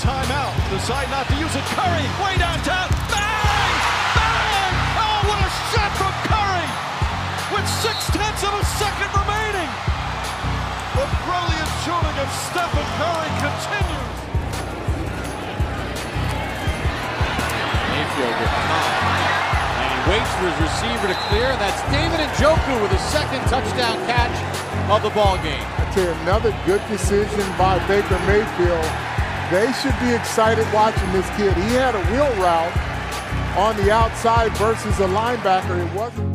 timeout. Decide not to use it. Curry, way downtown. Bang! Bang! Oh, what a shot from Curry! With six tenths of a second remaining. The brilliant shooting of Stephen Curry continues. Mayfield with time. And he waits for his receiver to clear. That's David Njoku with his second touchdown catch of the ball game. I tell another good decision by Baker Mayfield. They should be excited watching this kid. He had a wheel route on the outside versus a linebacker. It wasn't.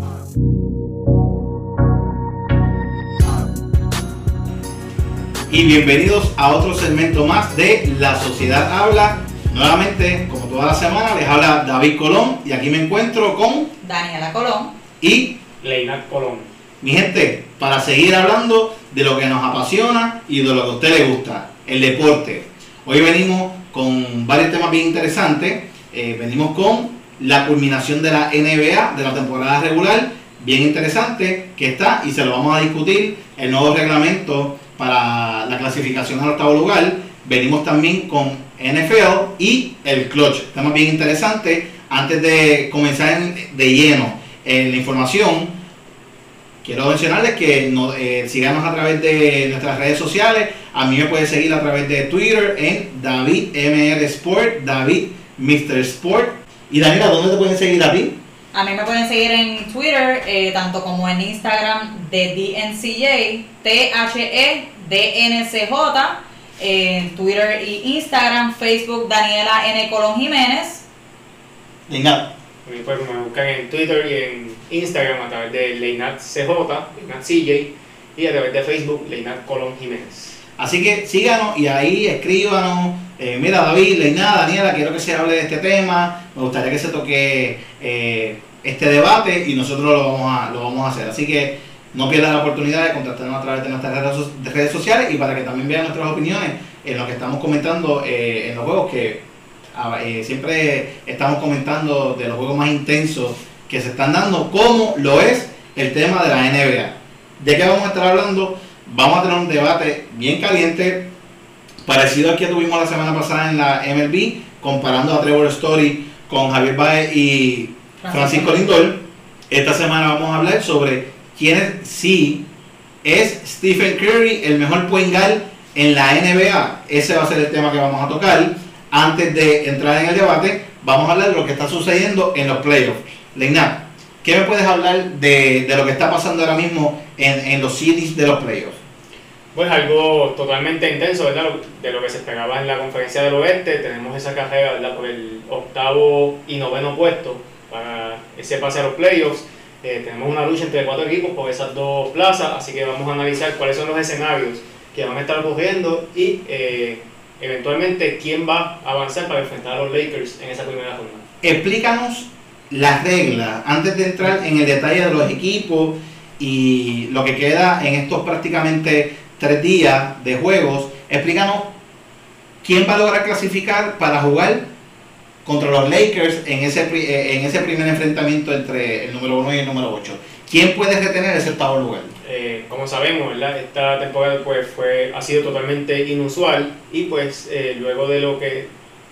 y bienvenidos a otro segmento más de La Sociedad Habla. Nuevamente, como toda la semana, les habla David Colón y aquí me encuentro con Daniela Colón. y Leinat Colón. mi gente para seguir hablando de lo que nos apasiona y de lo que a usted le gusta, el deporte. Hoy venimos con varios temas bien interesantes. Eh, venimos con la culminación de la NBA de la temporada regular, bien interesante que está y se lo vamos a discutir. El nuevo reglamento para la clasificación al octavo lugar. Venimos también con NFL y el clutch. Temas bien interesantes. Antes de comenzar en- de lleno en la información, quiero mencionarles que nos eh, a través de nuestras redes sociales. A mí me puede seguir a través de Twitter en David MR Sport, David Mr. Sport. Y Daniela, ¿dónde te pueden seguir a ti? A mí me pueden seguir en Twitter, eh, tanto como en Instagram de DNCJ, T-H-E-D-N-C-J, en Twitter y Instagram, Facebook Daniela N. Colón Jiménez. Venga, A mí pues me buscan en Twitter y en Instagram a través de Leinat CJ, Leinat CJ, y a través de Facebook Leinat Colón Jiménez. Así que síganos y ahí escríbanos. eh, mira, David, Leina, Daniela, quiero que se hable de este tema. Me gustaría que se toque eh, este debate y nosotros lo vamos, a, lo vamos a hacer. Así que no pierdan la oportunidad de contactarnos a través de nuestras redes, so- de redes sociales y para que también vean nuestras opiniones en lo que estamos comentando eh, en los juegos que ah, siempre estamos comentando de los juegos más intensos que se están dando, como lo es el tema de la NBA. ¿De qué vamos a estar hablando? Vamos a tener un debate bien caliente, parecido al que tuvimos la semana pasada en la MLB, comparando a Trevor Story con Javier Baez y Francisco Lindor. Esta semana vamos a hablar sobre quién es, si es Stephen Curry el mejor point guard en la NBA. Ese va a ser el tema que vamos a tocar. Antes de entrar en el debate, vamos a hablar de lo que está sucediendo en los playoffs. Leina, ¿qué me puedes hablar de, de lo que está pasando ahora mismo en, en los series de los playoffs? Pues algo totalmente intenso, ¿verdad? De lo que se esperaba en la conferencia del oeste. Tenemos esa carrera, ¿verdad? Por el octavo y noveno puesto para ese pase a los playoffs. Eh, tenemos una lucha entre cuatro equipos por esas dos plazas, así que vamos a analizar cuáles son los escenarios que van a estar ocurriendo y eh, eventualmente quién va a avanzar para enfrentar a los Lakers en esa primera ronda. explícanos las reglas antes de entrar en el detalle de los equipos y lo que queda en estos prácticamente tres días de juegos. Explícanos quién va a lograr clasificar para jugar contra los Lakers en ese, eh, en ese primer enfrentamiento entre el número 1 y el número 8. ¿Quién puede retener ese octavo lugar? Eh, como sabemos, ¿verdad? esta temporada pues, fue, ha sido totalmente inusual y pues eh, luego de lo que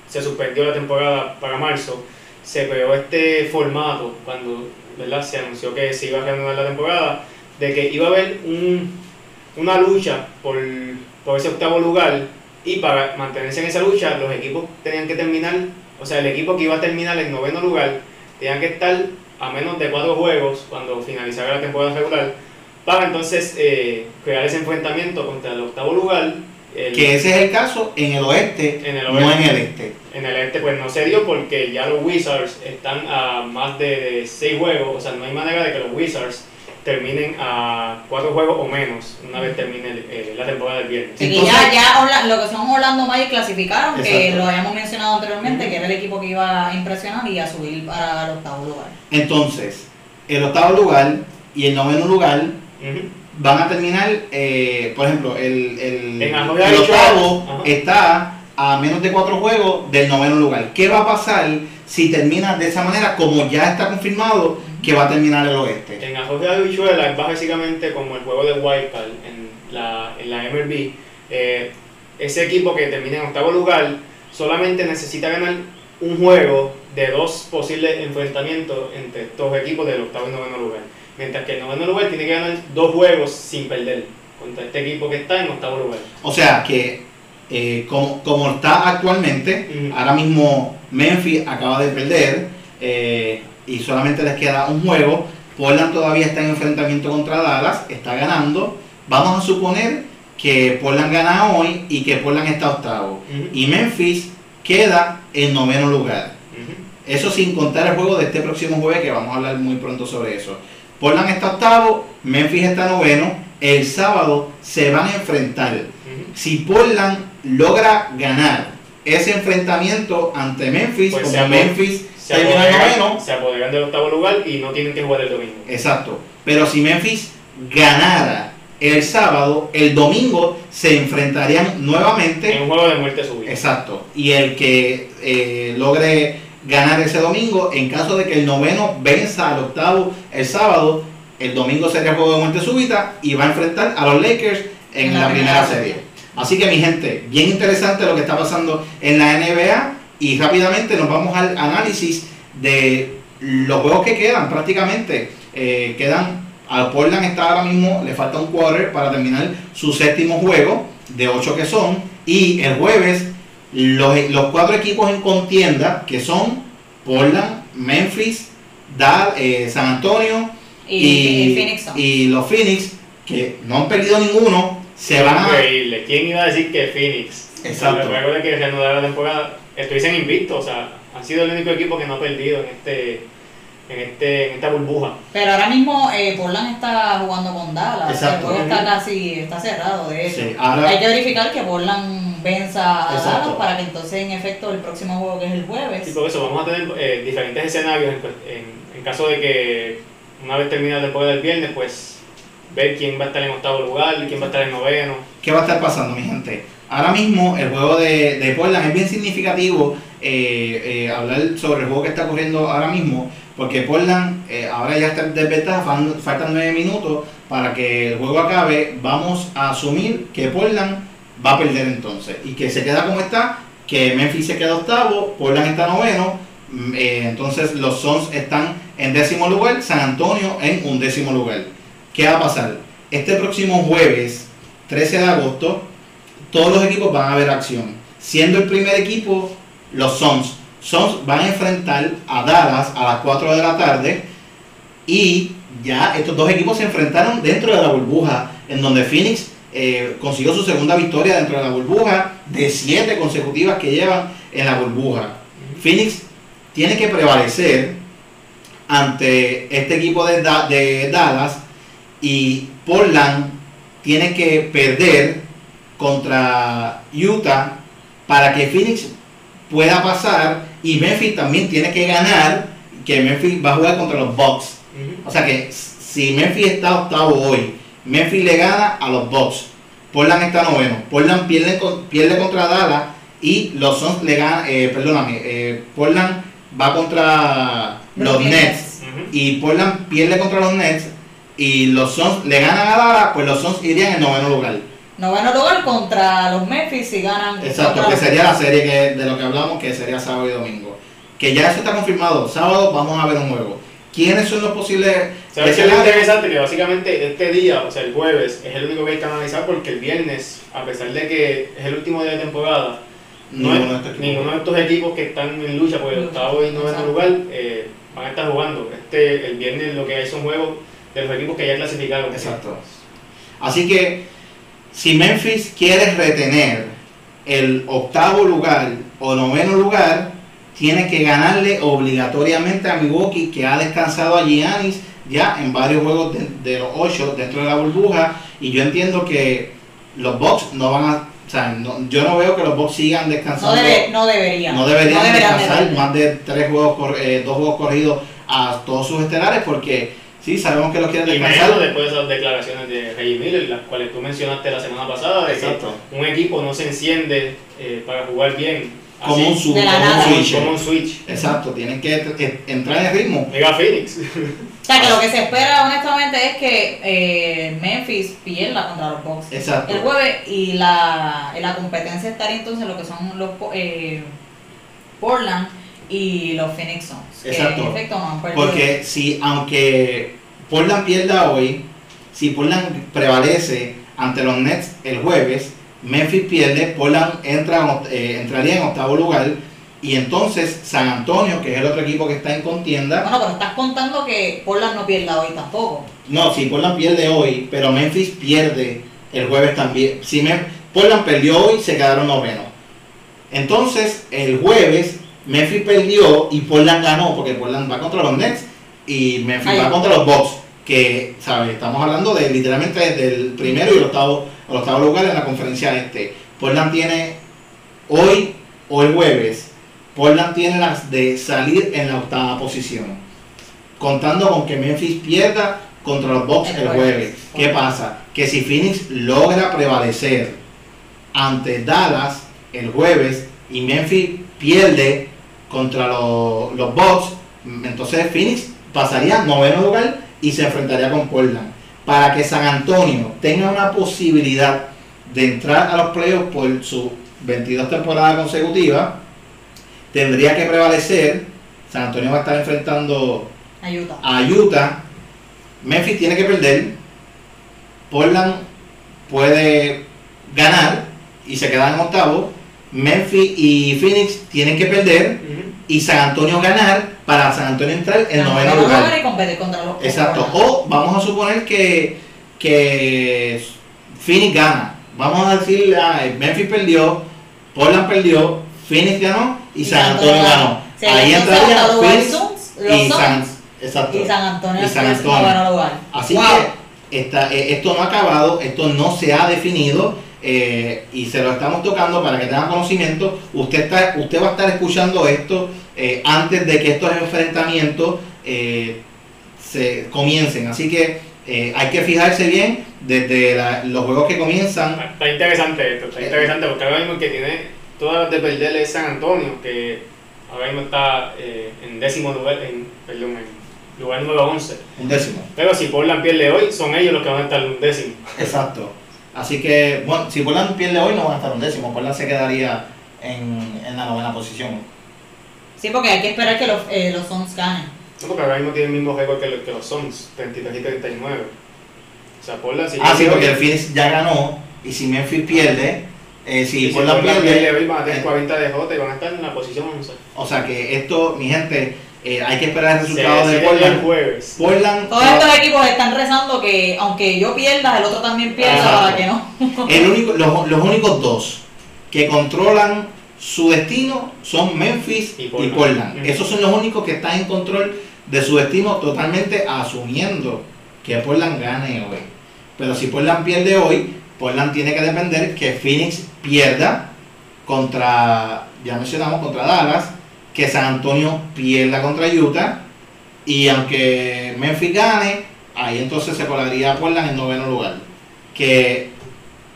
se suspendió la temporada para marzo, se creó este formato cuando ¿verdad? se anunció que se iba a reanudar la temporada, de que iba a haber un, una lucha por, por ese octavo lugar y para mantenerse en esa lucha los equipos tenían que terminar, o sea, el equipo que iba a terminar en noveno lugar tenían que estar a menos de cuatro juegos cuando finalizara la temporada regular para entonces eh, crear ese enfrentamiento contra el octavo lugar. El- Que ese es el caso en el oeste, En el no en oeste. el este. en el este pues no se dio porque ya los Wizards están a más de seis juegos, o sea, no hay manera de que los Wizards terminen a cuatro juegos o menos una vez termine el- eh, la temporada del viernes. Entonces- ya, ya Orla- lo que son Orlando Magic clasificaron, que lo habíamos mencionado anteriormente, que era el equipo que iba a impresionar y a subir para el octavo lugar. Entonces, el octavo lugar y el noveno lugar van a terminar, eh, por ejemplo, el, el, el octavo Ajá. está a menos de cuatro juegos del noveno lugar. ¿Qué va a pasar si termina de esa manera, como ya está confirmado que va a terminar el oeste? En Arroyo de Habichuela es básicamente como el juego de Wildcard en la, en la MLB. Eh, ese equipo que termina en octavo lugar solamente necesita ganar un juego de dos posibles enfrentamientos entre estos equipos del octavo y noveno lugar. Mientras que el noveno lugar tiene que ganar dos juegos sin perder contra este equipo que está en octavo lugar. O sea que, eh, como, como está actualmente, Ujú. ahora mismo Memphis acaba de perder eh, y solamente les queda un juego. Portland todavía está en enfrentamiento contra Dallas, está ganando. Vamos a suponer que Portland gana hoy y que Portland está octavo. Y Memphis queda en noveno lugar. Eso sin contar el juego de este próximo jueves, que vamos a hablar muy pronto sobre eso. Portland está octavo, Memphis está noveno. El sábado se van a enfrentar. Si Portland logra ganar ese enfrentamiento ante Memphis, Pues como Memphis Se apoderan, noveno, se apoderan del octavo lugar y no tienen que jugar el domingo. exacto. Pero si Memphis ganara el sábado, el domingo se enfrentarían nuevamente. En un juego de muerte súbita. Exacto. Y el que eh, logre ganar ese domingo, en caso de que el noveno venza al octavo el sábado, el domingo sería juego de muerte súbita y va a enfrentar a los Lakers en la, primera serie. Así que mi gente, bien interesante lo que está pasando en la NBA y rápidamente nos vamos al análisis de los juegos que quedan prácticamente. Eh, quedan, al Portland está ahora mismo, le falta un quarter para terminar su séptimo juego de ocho que son y el jueves los, los cuatro equipos en contienda que son Portland, Memphis, Dal- eh, San Antonio Y, y Phoenix y los Phoenix que no han perdido ninguno se van a Increíble. ¿Quién iba a decir que Phoenix? Exacto. Luego de que reanudara la temporada, estuviesen invictos. O sea, han sido el único equipo que no ha perdido en este en este en esta burbuja. Pero ahora mismo eh, Portland está jugando con Dallas. Exacto. El juego está casi está cerrado, de hecho. Sí, ahora- Hay que verificar que Portland venza a Exacto. Dallas para que entonces en efecto el próximo juego que es el jueves. Y por eso vamos a tener eh, diferentes escenarios en, en- en caso de que una vez terminada la temporada del viernes, pues ver quién va a estar en octavo lugar, quién va a estar en noveno. ¿Qué va a estar pasando, mi gente? Ahora mismo el juego de, Portland es bien significativo eh, eh, hablar sobre el juego que está ocurriendo ahora mismo, porque Portland eh, ahora ya está en desventaja, faltan nueve minutos para que el juego acabe. Vamos a asumir que Portland va a perder entonces y que se queda como está, que Memphis se queda octavo, Portland está noveno, mm, entonces los Suns están en décimo lugar, San Antonio en un décimo lugar. ¿Qué va a pasar? Este próximo jueves, 13 de agosto, todos los equipos van a ver acción. Siendo el primer equipo, los Suns. Suns van a enfrentar a Dallas a las 4 de la tarde y ya estos dos equipos se enfrentaron dentro de la burbuja, en donde Phoenix eh, consiguió su segunda victoria dentro de la burbuja de siete consecutivas que llevan en la burbuja. Phoenix tiene que prevalecer ante este equipo de, de Dallas y Portland tiene que perder contra Utah para que Phoenix pueda pasar y Memphis también tiene que ganar que Memphis va a jugar contra los Bucks. O sea que si Memphis está octavo hoy Memphis le gana a los Bucks. Portland está noveno. Portland pierde, pierde contra Dallas y los Suns le ganan eh, perdóname eh, Portland va contra los Nets. Y Portland pierde contra los Nets y los Suns le ganan a Dallas, pues los Suns irían en noveno lugar. Noveno lugar contra los Memphis si ganan. Exacto, que sería la serie que, de lo que hablamos, que sería sábado y domingo. Que ya eso está confirmado. Sábado vamos a ver un juego. ¿Quiénes son los posibles ¿Sabes qué es interesante? Que básicamente este día, o sea, el jueves, es el único que hay que analizar porque el viernes, a pesar de que es el último día de temporada, no Ninguno es- de estos equipos. ninguno de estos equipos que están en lucha por el Lucha, octavo y noveno lugar eh, van a estar jugando. Este, el viernes lo que hay son juegos de los equipos que ya clasificaron. Exacto. Así que si Memphis quiere retener el octavo lugar o noveno lugar, tiene que ganarle obligatoriamente a Milwaukee, que ha descansado a Giannis ya en varios juegos de, de los ocho dentro de la burbuja. Y yo entiendo que los Bucks no van a. O sea, no- yo no veo que los Bucks sigan No, descansando. debe- no deberían. no deberían deberían descansar de- más de tres juegos, eh, dos juegos corridos a todos sus estelares, porque sí, sabemos que los quieren Y descansar. menos después de esas declaraciones de Reggie Miller, las cuales tú mencionaste la semana pasada, de Exacto. que un equipo no se enciende eh, para jugar bien. como un, su- De la como un switch. como un switch. Exacto, tienen que eh, entrar en ritmo. Mega Phoenix. sea, que lo que se espera honestamente es que eh, Memphis pierda contra los Bucks Exacto. el jueves y la, y la competencia estaría entonces lo que son los eh, Portland y los Phoenix Suns. Exacto. efecto. Porque si, aunque Portland pierda hoy, si Portland prevalece ante los Nets el jueves, Memphis pierde, Portland entra, eh, entraría en octavo lugar y entonces San Antonio, que es el otro equipo que está en contienda, Bueno, pero estás contando que Portland no pierda hoy tampoco. no, si Portland pierde hoy, pero Memphis pierde el jueves también. Si Portland perdió hoy, se quedaron novenos. Entonces, el jueves, Memphis perdió y Portland ganó, porque Portland va contra los Nets y Memphis va contra los Bucks. Que, ¿sabes? Estamos hablando de literalmente del primero y el octavo, el octavo lugar en la conferencia este. Portland tiene hoy o el jueves, Portland tiene las de salir en la octava posición. Contando con que Memphis pierda contra los Bucks El el jueves. jueves. ¿Qué pasa? Que si Phoenix logra prevalecer ante Dallas el jueves y Memphis pierde contra los, los Bucks, entonces Phoenix pasaría noveno lugar y se enfrentaría con Portland. Para que San Antonio tenga una posibilidad de entrar a los playoffs por su 22 temporadas consecutivas, tendría que prevalecer. San Antonio va a estar enfrentando Ayuda. a Utah. Memphis tiene que perder. Portland puede ganar y se queda en octavo. Memphis y Phoenix tienen que perder y San Antonio ganar para San Antonio entrar en noveno lugar. y competir contra los Exacto. O vamos a suponer que, que Phoenix gana. Vamos a decir, ah, Memphis perdió, Portland perdió, Phoenix ganó y, San Antonio ganó. Sí, Ahí entraría Phoenix los y San, exacto. y San Antonio Y San Antonio. noveno lugar. Así Wow. que esta- eh, esto no ha acabado, esto no se ha definido eh, y se lo estamos tocando para que tengan conocimiento. Usted, está, usted va a estar escuchando esto eh, antes de que estos enfrentamientos eh, se comiencen. Así que eh, hay que fijarse bien desde la- los juegos que comienzan. Está interesante esto, está interesante porque ahora mismo el que tiene todas las de perder es San Antonio, que ahora mismo está eh, en décimo lugar, en, perdón, en lugar número 11. Un décimo. Pero si Portland pierde hoy, son ellos los que van a estar en un décimo. Exacto. Así que, bueno, si Portland pierde hoy no van a estar un décimo. Portland se quedaría en, en la novena posición. Sí, porque hay que esperar que los, eh, los Suns ganen. No, porque ahora mismo tienen el mismo récord que, los- que los Suns, 33 y 39. O sea, Portland si Ah, sí, porque el Phoenix ya ganó y si Memphis pierde, eh, si y si Portland Portland pierde, pierde van a tener eh, 40 de J y van a estar en la posición 11. o sea que esto, mi gente, eh, hay que esperar el resultado de el Portland. jueves. Portland, Todos estos equipos están rezando que aunque yo pierda, el otro también pierda Exacto. para que no. el único, los, los únicos dos que controlan su destino son Memphis y Y Portland. Esos son los únicos que están en control de su destino totalmente asumiendo que Portland gane hoy. Pero si Portland pierde hoy, Portland tiene que depender que Phoenix pierda contra, ya mencionamos, contra Dallas, que San Antonio pierda contra Utah y aunque Memphis gane, ahí entonces se colaría Portland en noveno lugar. Que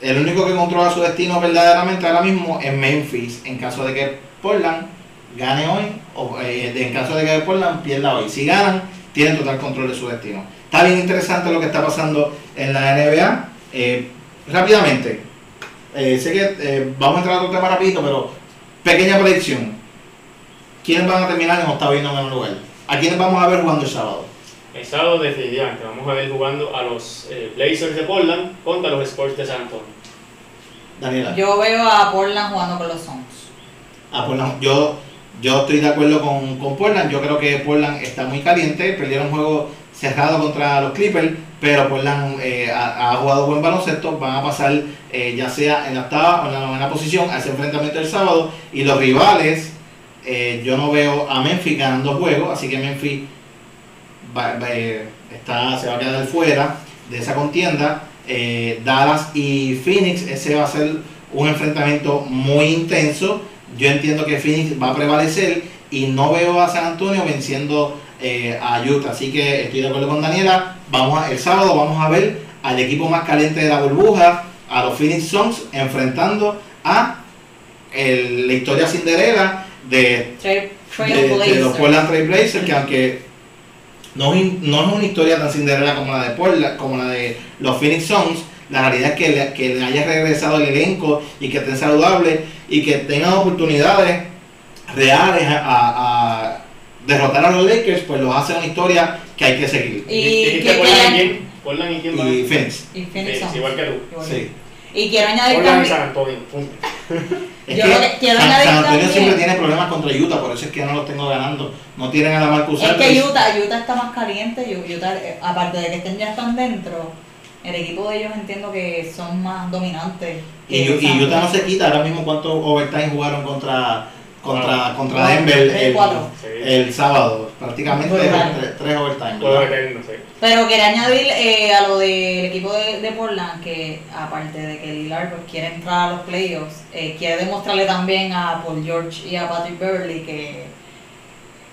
el único que controla su destino verdaderamente ahora mismo es Memphis, en caso de que Portland gane hoy, o eh, en caso de que Portland pierda hoy. Si ganan, tienen total control de su destino. Está bien interesante lo que está pasando en la NBA. Eh, rápidamente, eh, sé que vamos a entrar a otro tema rapidito, pero pequeña predicción. ¿Quiénes van a terminar en octavo y noveno lugar? ¿A quiénes vamos a ver jugando el sábado? El sábado definitivamente vamos a ver jugando a los eh, Blazers de Portland contra los Sports de San Antonio. Daniela. Yo veo a Portland jugando con los Suns. Ah, Portland, yo, yo estoy de acuerdo con, con Portland. Yo creo que Portland está muy caliente. Perdieron un juego cerrado contra los Clippers, pero Portland eh, ha, ha jugado buen baloncesto. Van a pasar eh, ya sea en la octava o en la novena posición a ese enfrentamiento del sábado. Y los rivales, eh, yo no veo a Memphis ganando juegos, así que Memphis eh, está, se va a quedar fuera de esa contienda. Eh, Dallas y Phoenix, ese va a ser un enfrentamiento muy intenso. Yo entiendo que Phoenix va a prevalecer y no veo a San Antonio venciendo a Utah. Así que estoy de acuerdo con Daniela. Vamos a- el sábado vamos a ver al equipo más caliente de la burbuja, a los Phoenix Suns, enfrentando a el- la historia Cinderella de Trail, de, de los Portland Trail Blazers, que aunque no, es- no es una historia tan cinderela como la de Portland, como la de los Phoenix Suns. La realidad es que le, que le haya regresado el elenco y que estén saludables y que tengan oportunidades reales a, a- a derrotar a los Lakers, pues los hace una historia que hay que seguir. Y ¿Dijiste que- Portland y? Portland y quién va? Y Phoenix. Y Phoenix Sí, igual que tú. Igual. Sí. Y quiero añadir Portland y también. San Antonio. punto. Es Yo que lo que quiero San, Antonio siempre tiene problemas contra Utah, por eso es que no los tengo ganando. No tienen a la Marcus Es que Utah, Utah está más caliente, Utah, eh, aparte de que estén ya están dentro, el equipo de ellos entiendo que son más dominantes. Y, y Utah no se quita ahora mismo cuántos overtime jugaron contra contra, contra Denver el, el sábado. Prácticamente tres, tres overtime. Pero quería añadir eh, a lo del equipo de, de Portland que aparte de que Lillard pues, quiere entrar a los playoffs, eh, quiere demostrarle también a Paul George y a Patrick Beverly que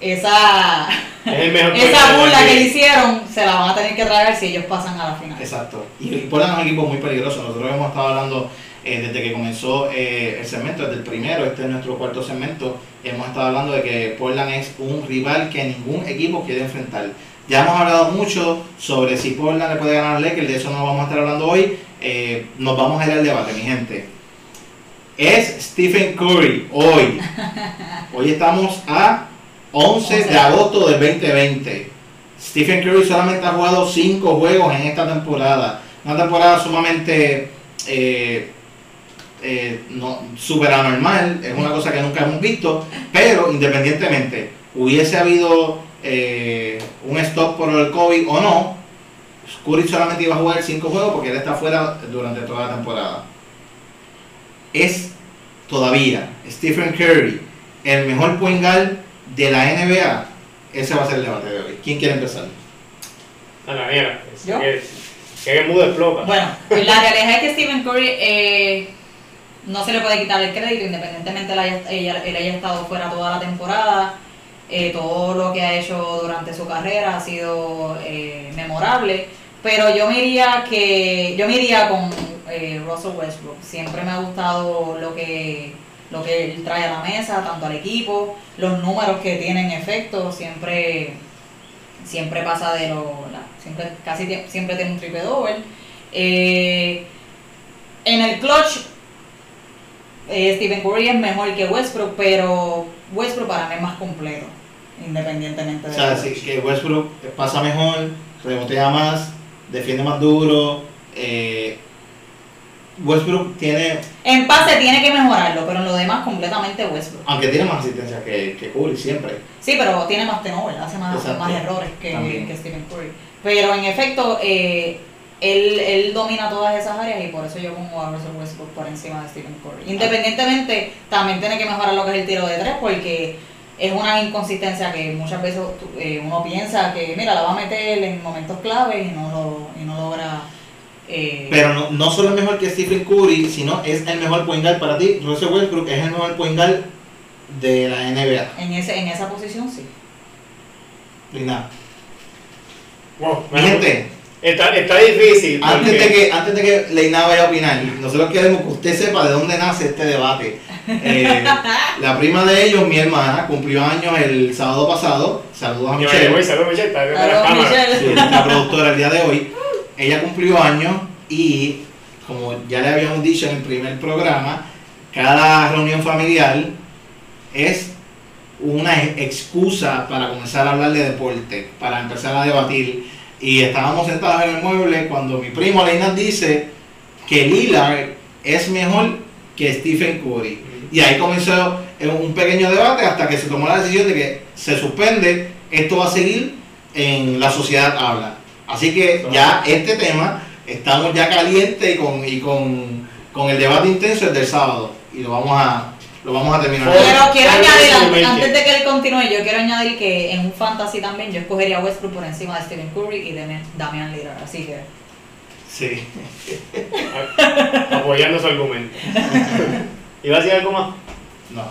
esa, Es esa burla que le hicieron se la van a tener que traer si ellos pasan a la final. Exacto. Y, y Portland es un equipo muy peligroso. Nosotros hemos estado hablando eh, desde que comenzó eh, el segmento, desde el primero, este es nuestro cuarto segmento, hemos estado hablando de que Portland es un rival que ningún equipo quiere enfrentar. Ya hemos hablado mucho sobre si Portland le puede ganar al Lakers, de eso no vamos a estar hablando hoy. Eh, nos vamos a ir al debate, mi gente. Es Stephen Curry hoy. Hoy estamos a 11 de agosto del 2020. Stephen Curry solamente ha jugado 5 juegos en esta temporada. Una temporada sumamente eh, eh, no, super anormal. Es una cosa que nunca hemos visto. Pero independientemente, hubiese habido eh, un stop por el COVID o no, Curry solamente iba a jugar 5 juegos porque él está fuera durante toda la temporada. Es todavía Stephen Curry el mejor point guard de la NBA. Ese va a ser el debate de hoy. ¿Quién quiere empezar? A la mierda. Es ¿Yo? Que, que el mudo explota. Bueno, la realidad es que Stephen Curry eh, no se le puede quitar el crédito, independientemente él haya, ella- él haya estado fuera toda la temporada. Eh, todo lo que ha hecho durante su carrera ha sido eh, memorable. Pero yo me iría que yo me iría con eh, Russell Westbrook. Siempre me ha gustado lo que lo que él trae a la mesa, tanto al equipo, los números que tiene en efecto, siempre siempre pasa de lo la- siempre casi siempre tiene un triple doble Eh, en el clutch eh, Stephen Curry es mejor que Westbrook pero Westbrook para mí es más completo independientemente O de sea, sí, que Westbrook pasa mejor, rebotea más, defiende más duro. eh, Westbrook tiene, en pase tiene que mejorarlo pero en lo demás completamente Westbrook aunque tiene más asistencia que, que Curry siempre. Sí, pero tiene más turnover, hace más, más errores que, que Stephen Curry. Pero en efecto, eh, él, él domina todas esas áreas y por eso yo pongo a Russell Westbrook por encima de Stephen Curry. Independientemente, también tiene que mejorar lo que es el tiro de tres porque es una inconsistencia que muchas veces eh, uno piensa que, mira, la va a meter en momentos claves y no, lo, y no logra... eh, Pero no, no solo es mejor que Stephen Curry, sino es el mejor point guard para ti. Russell Westbrook es el mejor point guard de la NBA. en, ese, en esa posición sí. Y nada. Wow, gente, Está, está difícil. antes porque- de que, antes de que Leina vaya a opinar, nosotros queremos que usted sepa de dónde nace este debate. Eh, la prima de ellos, mi hermana, cumplió años el sábado pasado. Saludos a Yo, Michelle. voy, saludos, Michelle, está viendo la cámara. Michelle. Sí, la productora el día de hoy. Ella cumplió años y, como ya le habíamos dicho en el primer programa, cada reunión familiar es una excusa para comenzar a hablar de deporte, para empezar a debatir. Y estábamos sentados en el mueble cuando mi primo Leinas dice que Lillard es mejor que Stephen Curry. Y ahí comenzó un pequeño debate hasta que se tomó la decisión de que se suspende, esto va a seguir en la sociedad habla. Así que ya este tema estamos ya caliente y con, y con, con el debate intenso desde el sábado. Y lo vamos a, lo vamos a terminar. Joder. Quiero, añadir, antes, antes de que él continúe, yo quiero añadir que en un fantasy también yo escogería a Westbrook por encima de Stephen Curry y de Damian Lillard, así que Sí. apoyando su argumento. ¿Iba a decir algo más? No.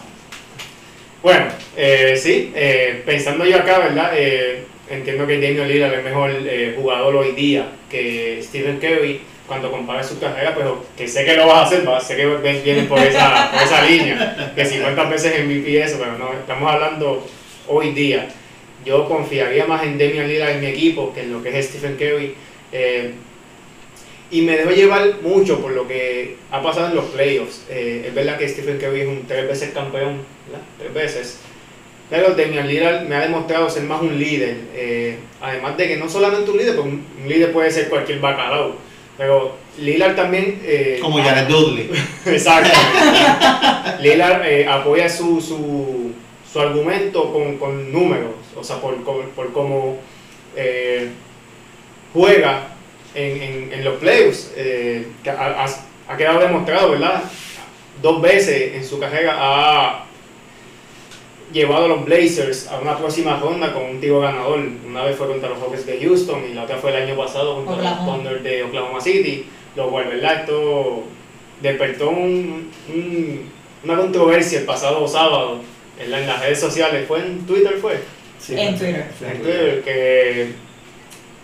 Bueno, eh, sí, eh, pensando yo acá, ¿verdad? Eh, entiendo que Damian Lillard es mejor eh, jugador hoy día que Stephen Curry cuando compara su carrera, pero que sé que lo vas a hacer, va, sé que vienes por esa, por esa línea, que 50 veces MVP eso, pero no, estamos hablando hoy día. yo confiaría más en Damian Lillard en mi equipo que en lo que es Stephen Curry. Eh, y me debo llevar mucho por lo que ha pasado en los playoffs. Eh, es verdad que Stephen Curry es un tres veces campeón, ¿verdad? tres veces. Pero Damian Lillard me ha demostrado ser más un líder. eh, además de que no solamente un líder, porque un líder puede ser cualquier bacalao. Pero Lillard también... eh, Como Jared Dudley. Exacto. Lillard eh, apoya su, su, su argumento con, con números, o sea, por, por, por cómo eh, juega en, en, en los playoffs. eh, que ha- ha quedado demostrado, ¿verdad? Dos veces en su carrera ha llevado a los Blazers a una próxima ronda con un tiro ganador. Una vez fue contra los Hawks de Houston y la otra fue el año pasado contra Oklahoma. los Thunder de Oklahoma City. Lo cual, ¿verdad? Esto despertó un- un- una controversia el pasado sábado en, la- en las redes sociales. ¿Fue en Twitter? ¿Fue? Sí, En Twitter. En Twitter, que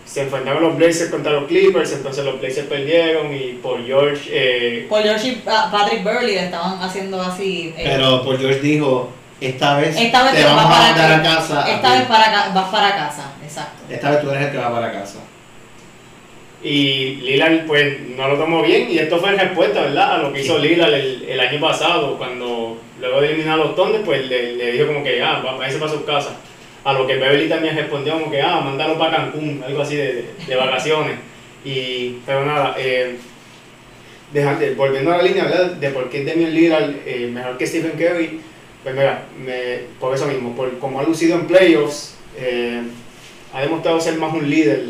se enfrentaron los Blazers contra los Clippers, entonces los Blazers perdieron y por George... eh, Paul George y Pa- Patrick Burley le estaban haciendo así. eh, Pero por George dijo, esta vez, esta vez te te vamos vas a para mandar a ca- casa. a Esta ti. vez para vas para casa, exacto. Esta vez tú eres el que va para casa. Y Lillard pues no lo tomó bien y esto fue en respuesta, ¿verdad? A lo que hizo Lillard el, el año pasado cuando luego de eliminar a los Thunder pues le, le dijo como que ah, va- váyase para su casa. A lo que Beverly también respondió como que ah, mándalo para Cancún, algo así de, de- de vacaciones. Y, pero nada, eh, dejando- volviendo a la línea, ¿verdad? De por qué Damian Lillard eh, mejor que Stephen Curry, pues mira, me- por eso mismo, por como ha lucido en playoffs, eh, ha demostrado ser más un líder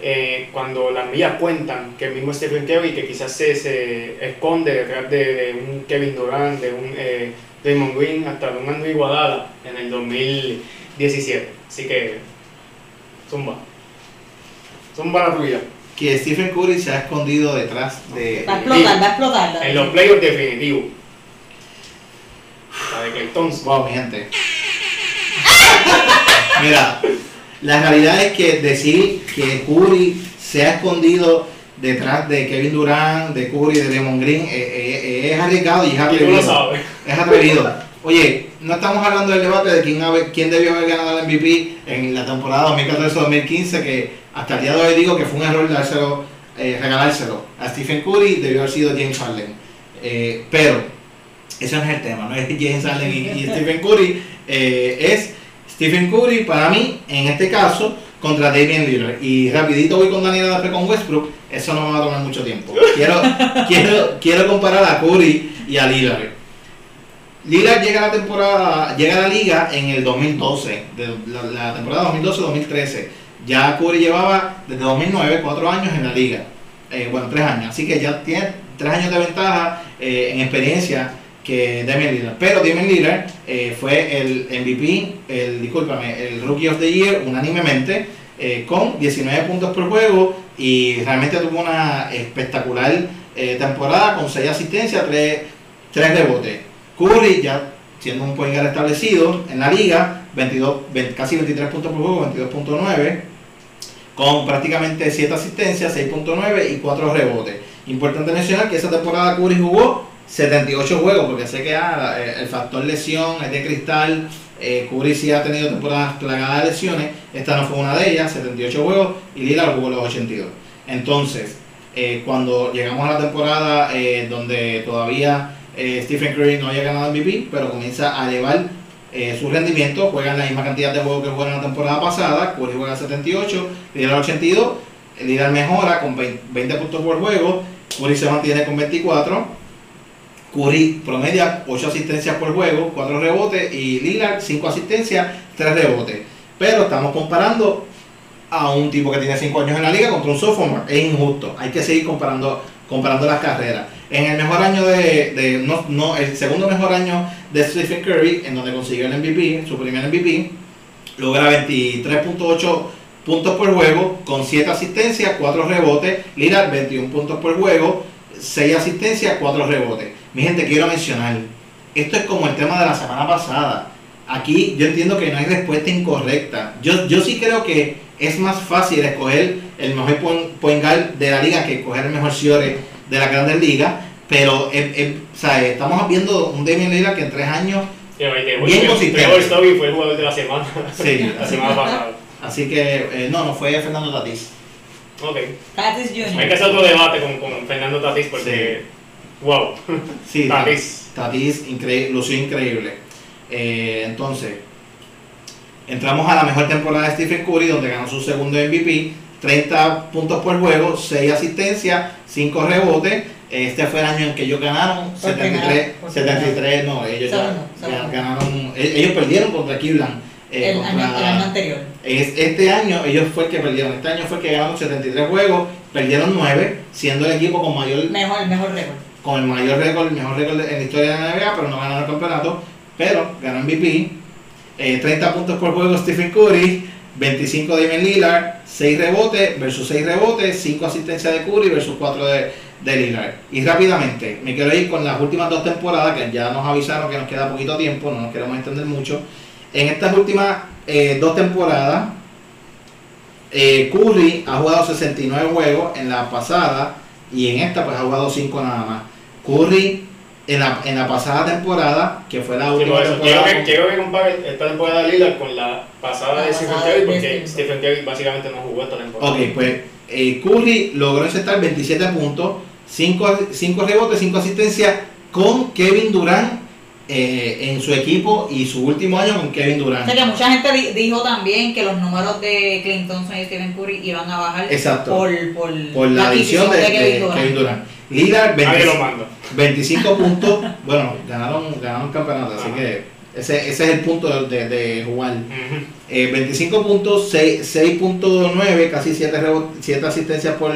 eh, cuando las millas cuentan que el mismo Stephen Curry, que quizás se, se esconde detrás de, de un Kevin Durant, de un eh, Draymond Green, hasta de un Andrew Iguodala en el 2017. Así que, zumba. Zumba la tuya. Que Stephen Curry se ha escondido detrás de... Va a explotar, va a explotar. En los playoffs definitivos. De. Wow, mi gente. Mira, la realidad es que decir que Curry se ha escondido detrás de Kevin Durant, de Curry, de Draymond Green, eh, eh, eh, es arriesgado y es lo atrevido. Es atrevido. Oye, no estamos hablando del debate de quién, quién debió haber ganado el MVP en la temporada 2014-2015, que hasta el día de hoy digo que fue un error dárselo, regalárselo a Stephen Curry, debió haber sido James Harden. Pero, ese no es el tema, no es James Harden y, y Stephen Curry, eh, es Stephen Curry para mí, en este caso, contra Damian Lillard. Y rapidito voy con Daniela después con Westbrook, eso no me va a tomar mucho tiempo. Quiero, quiero, quiero comparar a Curry y a Lillard. Lillard llega a la temporada, llega a la liga en el 2012, de la, la temporada 2012-2013. Ya Curry llevaba desde 2009 cuatro años en la liga, Eh, bueno tres años, así que ya tiene tres años de ventaja eh, en experiencia que Damian Lillard. Pero Damian Lillard eh, fue el MVP, el discúlpame, el Rookie of the Year unánimemente eh, con 19 puntos por juego y realmente tuvo una espectacular eh, temporada con 6 asistencias, 3, rebotes. Curry ya siendo un point guard establecido en la liga, 22, 20 casi 23 puntos por juego, 22.9, con prácticamente 7 asistencias, 6.9 y 4 rebotes. Importante mencionar que esa temporada Curry jugó 78 juegos, porque sé que ah, eh, el factor lesión es de cristal. Eh, Curry sí ha tenido temporadas plagadas de lesiones, esta no fue una de ellas, 78 juegos, y Lillard jugó los 82. Entonces, eh, cuando llegamos a la temporada eh, donde todavía eh, Stephen Curry no había ganado MVP, pero comienza a elevar su rendimiento, juegan la misma cantidad de juegos que jugaron la temporada pasada, Curry juega 78, Lillard 82, Lillard mejora con 20, 20 puntos por juego, Curry se mantiene con 24, Curry promedia 8 asistencias por juego, 4 rebotes y Lillard 5 asistencias, 3 rebotes. Pero estamos comparando a un tipo que tiene 5 años en la liga contra un sophomore. Es injusto. Hay que seguir comparando, comparando las carreras. En el mejor año de, no, no, el segundo mejor año de Stephen Curry, en donde consiguió el MVP, su primer MVP, logra 23.8 puntos por juego, con 7 asistencias, 4 rebotes. Lillard 21 puntos por juego, 6 asistencias, 4 rebotes. Mi gente, quiero mencionar, esto es como el tema de la semana pasada. Aquí yo entiendo que no hay respuesta incorrecta. Yo, yo sí creo que es más fácil escoger el mejor point, guard de la liga que escoger el mejor Ciore de la Grandes Ligas. Pero eh, eh, o sea, estamos viendo un Damian Lillard que en tres años Yeah, Bien Trevor- consistente. Trevor Story fue el jugador de la semana. Sí. la semana pasada. Así que, eh, no, no fue Fernando Tatís. Ok. Tatis Hay que Jr. hacer otro debate con, con Fernando Tatis porque. Wow. Sí, Tatis. Tatis increíble, lució increíble. Eh, entonces, entramos a la mejor temporada de Stephen Curry, donde ganó su segundo MVP, 30 puntos por juego, 6 asistencias, 5 rebotes. Este fue el año en que ellos ganaron Por 73, primera- por 73, no, ellos ya ganaron, e- ellos perdieron contra Cleveland. eh, El año, el año anterior. es- este año ellos fue el que perdieron, este año fue el que ganaron 73 juegos, perdieron 9, siendo el equipo con mayor Mejor, mejor récord. Con el mayor récord, el mejor récord en la historia de la NBA, pero no ganaron el campeonato, pero ganó MVP, eh, 30 puntos por juego Stephen Curry, 25 de Damian Lillard, 6 rebotes versus 6 rebotes, 5 asistencias de Curry versus 4 de, de Lillard. Y rápidamente, me quiero ir con las últimas dos temporadas, que ya nos avisaron que nos queda poquito tiempo, no nos queremos extender mucho. En estas últimas eh, dos temporadas, eh, Curry ha jugado 69 juegos en la pasada y en esta pues ha jugado 5 nada más. Curry en la, en la pasada temporada, que fue la Sí, última temporada, quiero, que, quiero que compare esta temporada de Lillard con la pasada La de Stephen Curry, porque Stephen. Curry básicamente no jugó esta temporada. Ok, pues eh, Curry logró encestar 27 puntos, 5, rebotes, 5 asistencias con Kevin Durant eh, en su equipo y su último año con Kevin O Durant. sea que mucha gente di- dijo también que los números de Clint Thompson y Stephen Curry iban a bajar Exacto. por, por, Por la adición de, de Kevin Durant. Lillard, Nadie 20 lo manda. 25 puntos, bueno, ganaron, ganaron campeonato, así que ese, ese es el punto de, de- jugar. Eh, 25 puntos, 6 6.9, casi 7, siete asistencias por,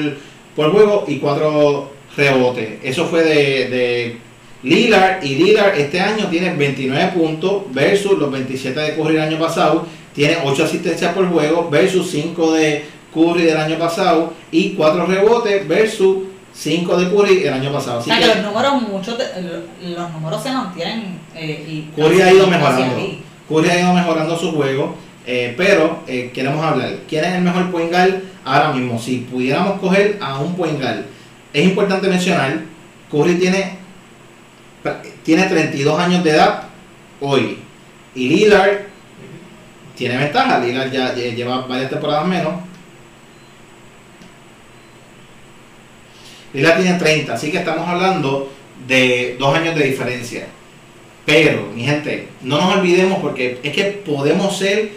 por juego y 4 rebotes. Eso fue de, de Lillard y Lillard este año tiene 29 puntos versus los 27 de Curry el año pasado. Tiene 8 asistencias por juego versus 5 de Curry del año pasado y 4 rebotes versus 5 de Curry el año pasado. O sea que que los números, muchos los números se mantienen. Eh, y Curry ha ido mejorando. Curry ha ido mejorando su juego, eh, pero eh, queremos hablar. ¿Quién es el mejor point guard ahora mismo? Si pudiéramos coger a un point guard, es importante mencionar, Curry tiene, tiene 32 años de edad hoy. Y Lillard tiene ventaja. Lillard ya, ya lleva varias temporadas menos. Lillard tiene 30, así que estamos hablando de dos años de diferencia. Pero, mi gente, no nos olvidemos porque es que podemos ser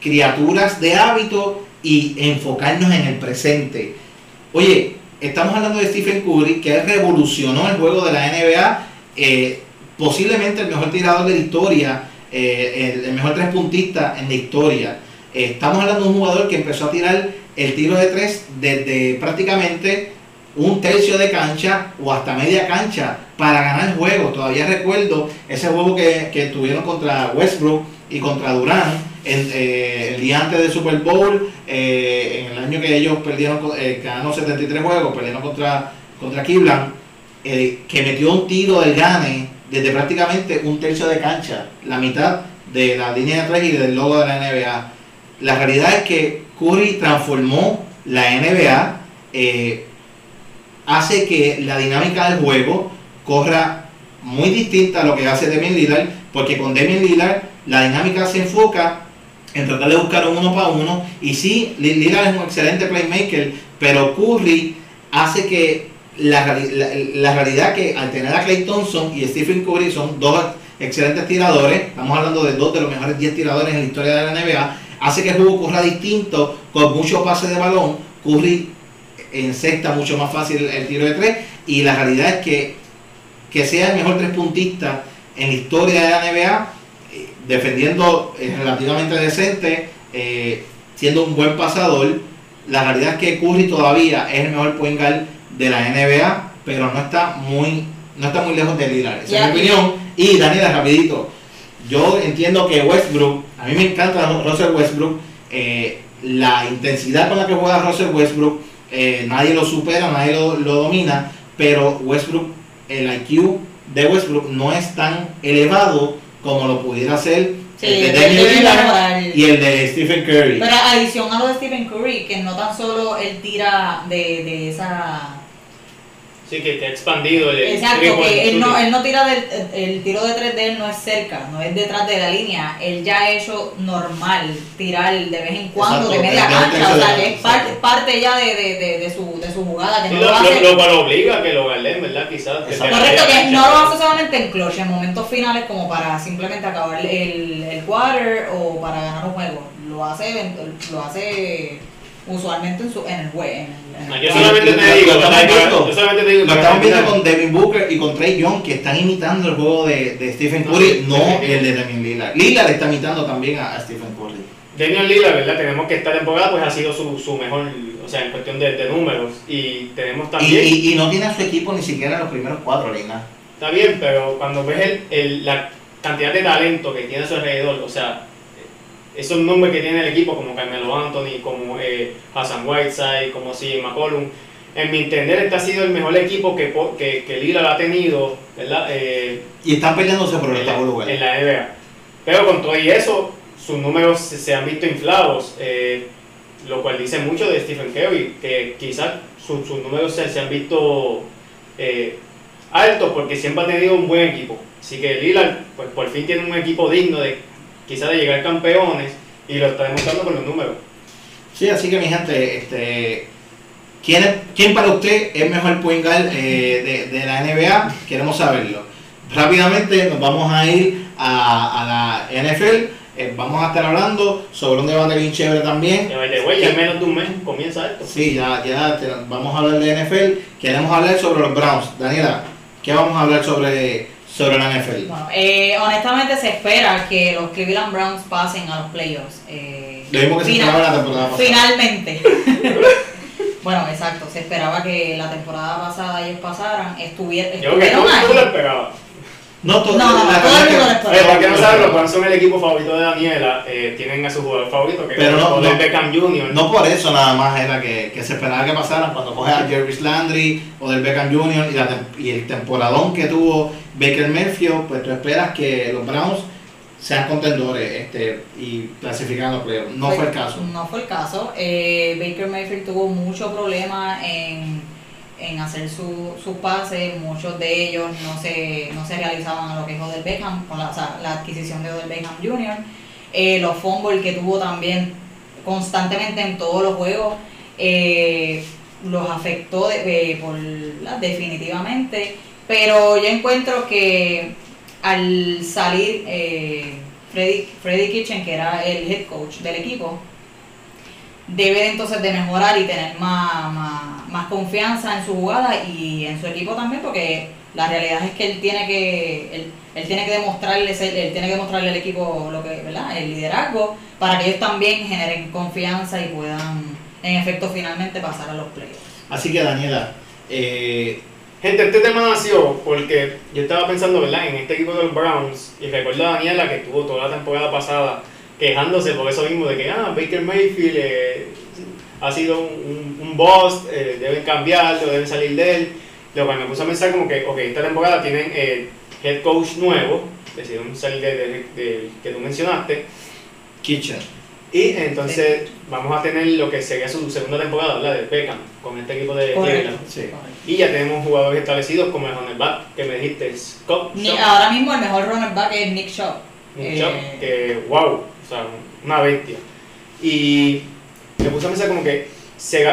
criaturas de hábito y enfocarnos en el presente. Oye, estamos hablando de Stephen Curry, que revolucionó el juego de la NBA, eh, posiblemente el mejor tirador de la historia, eh, el, el mejor tres puntista en la historia. Eh, estamos hablando de un jugador que empezó a tirar el tiro de tres desde prácticamente un tercio de cancha o hasta media cancha para ganar el juego. Todavía recuerdo ese juego que, que tuvieron contra Westbrook y contra Durán en, eh, el día antes del Super Bowl, eh, en el año que ellos perdieron, eh, ganaron 73 juegos, perdieron contra, contra eh, que metió un tiro del gane desde prácticamente un tercio de cancha, la mitad de la línea de tres y del logo de la NBA. La realidad es que Curry transformó la NBA, hace que la dinámica del juego corra muy distinta a lo que hace Damian Lillard, porque con Damian Lillard la dinámica se enfoca en tratar de buscar un uno para uno, y sí, Lillard es un excelente playmaker, pero Curry hace que la, la, la realidad que al tener a Clay Thompson y Stephen Curry son dos excelentes tiradores, estamos hablando de dos de los mejores 10 tiradores en la historia de la NBA, hace que el juego corra distinto, con mucho pase de balón, Curry encesta mucho más fácil el tiro de tres. Y la realidad es que que sea el mejor tres puntista en la historia de la NBA eh, defendiendo eh, relativamente decente eh, siendo un buen pasador la realidad es que Curry todavía es el mejor point guard de la NBA pero no está muy no está muy lejos de Lillard. Esa es mi opinión. Y Daniela rapidito yo entiendo que Westbrook a mí me encanta Russell Westbrook eh, la intensidad con la que juega Russell Westbrook eh, nadie lo supera, nadie lo, lo domina, pero Westbrook, el IQ de Westbrook no es tan elevado como lo pudiera ser Sí, el de Lillard mejorar. y el de Stephen Curry. Pero adición a lo de Stephen Curry, que no tan solo él tira de, de esa Sí, que, que ha expandido el Exacto, que él no, él no tira del, el, el tiro de tres de él no es cerca, no es detrás de la línea. Él ya ha hecho normal tirar de vez en cuando Exacto, de media cancha, o sea, que es parte, parte ya de, de, de, de su, de su jugada, que Sí, no lo, lo hace. lo, obliga a que lo galen, ¿verdad? Quizás. Correcto, que cancha. no lo hace solamente en clutch, en momentos finales como para simplemente acabar el, el quarter o para ganar un juego. Lo hace, lo hace usualmente en, su, en el juego. Yo solamente te digo, estamos ¿verdad? viendo. yo solamente te digo Lo estamos viendo con Devin Booker y con Trey Young que están imitando el juego de, de Stephen Curry, no el de Damian Lillard. Lillard está imitando también a, a Stephen Curry. Daniel Lillard, ¿verdad? Tenemos que esta temporada pues ha sido su, su mejor, o sea, en cuestión de, de números. Y tenemos Y, también, y, y no tiene a su equipo ni siquiera en los primeros cuatro, Reina. está bien, pero cuando ves el, el- la cantidad de talento que tiene a su alrededor, o sea, esos nombres que tiene el equipo, como Carmelo Anthony, como eh, Hassan Whiteside, como CJ McCollum, en mi entender este ha sido el mejor equipo que, que, que Lillard ha tenido, ¿verdad? Eh, Y están peleándose por el octavo lugar. en la NBA. Pero con todo y eso, sus números se, se han visto inflados, eh, lo cual dice mucho de Stephen Curry, que quizás su- sus números se, se han visto eh, altos porque siempre ha tenido un buen equipo. Así que Lillard, pues por fin tiene un equipo digno de quizás de llegar campeones y lo está demostrando con los números. Sí, así que mi gente, este, ¿quién, es- quién para usted es mejor point guard eh, de, de la NBA? Queremos saberlo. Rápidamente nos vamos a ir a, a la NFL. eh, vamos a estar hablando sobre un debate bien chévere también. Ya en menos de un mes comienza esto. Sí, ya, ya te- vamos a hablar de NFL. Queremos hablar sobre los Browns. Daniela, ¿qué vamos a hablar sobre, sobre la NFL? Bueno, eh, honestamente se espera que los Cleveland Browns pasen a los playoffs. Eh, Lo mismo que se final- esperaba la temporada pasada. Finalmente. bueno, exacto, se esperaba que la temporada pasada ellos pasaran, estuvier- Yo creo que estuvieron tú lo ahí. No, No, no, la todo el que- mundo para que no saben, los Browns son el equipo favorito de Daniela. eh, tienen a su jugador favorito, que Pero es no- no- Beckham Jr. No por eso nada más era que, que se esperaba que pasaran cuando coge a Jervis Landry o del Beckham Jr. Y, la y el temporadón que tuvo Baker Mayfield, pues tú esperas que los Browns sean contendores este, y clasifican los playoffs. No fue el caso. No fue el caso. Eh, Baker Mayfield tuvo mucho problema en, en hacer su- sus pases, muchos de ellos no se, no se realizaban a lo que es Odell Beckham, con la, la adquisición de Odell Beckham Jr. Eh, los fumbles que tuvo también constantemente en todos los juegos eh, los afectó de- eh, por, definitivamente. Pero yo encuentro que al salir eh, Freddy, Freddy Kitchen, que era el head coach del equipo, debe entonces de mejorar y tener más, más, más confianza en su jugada y en su equipo también, porque la realidad es que él tiene que él, él tiene que demostrarle él tiene que demostrarle al equipo lo que verdad el liderazgo para que ellos también generen confianza y puedan en efecto finalmente pasar a los playoffs. Así que Daniela, eh, Gente, este tema nació porque yo estaba pensando, ¿verdad?, en este equipo de los Browns y recuerdo a Daniela que estuvo toda la temporada pasada quejándose por eso mismo de que, ah, Baker Mayfield eh, ha sido un, un boss, eh, deben cambiarlo, deben salir de él. Lo cual me puso a pensar como que, ok, esta temporada tienen eh, head coach nuevo, decidieron salir de, de- de- que tú mencionaste, Kitchen. y entonces vamos a tener lo que sería su segunda temporada, ¿verdad?, de Beckham, con este equipo de. Cleveland. Sí. Y ya tenemos jugadores establecidos como el running que me dijiste, Scott Ni- Shaw, ahora mismo el mejor runner back es Nick Shaw. Nick Eh, Shaw, que wow, o sea, una bestia. Y me puse a pensar como que,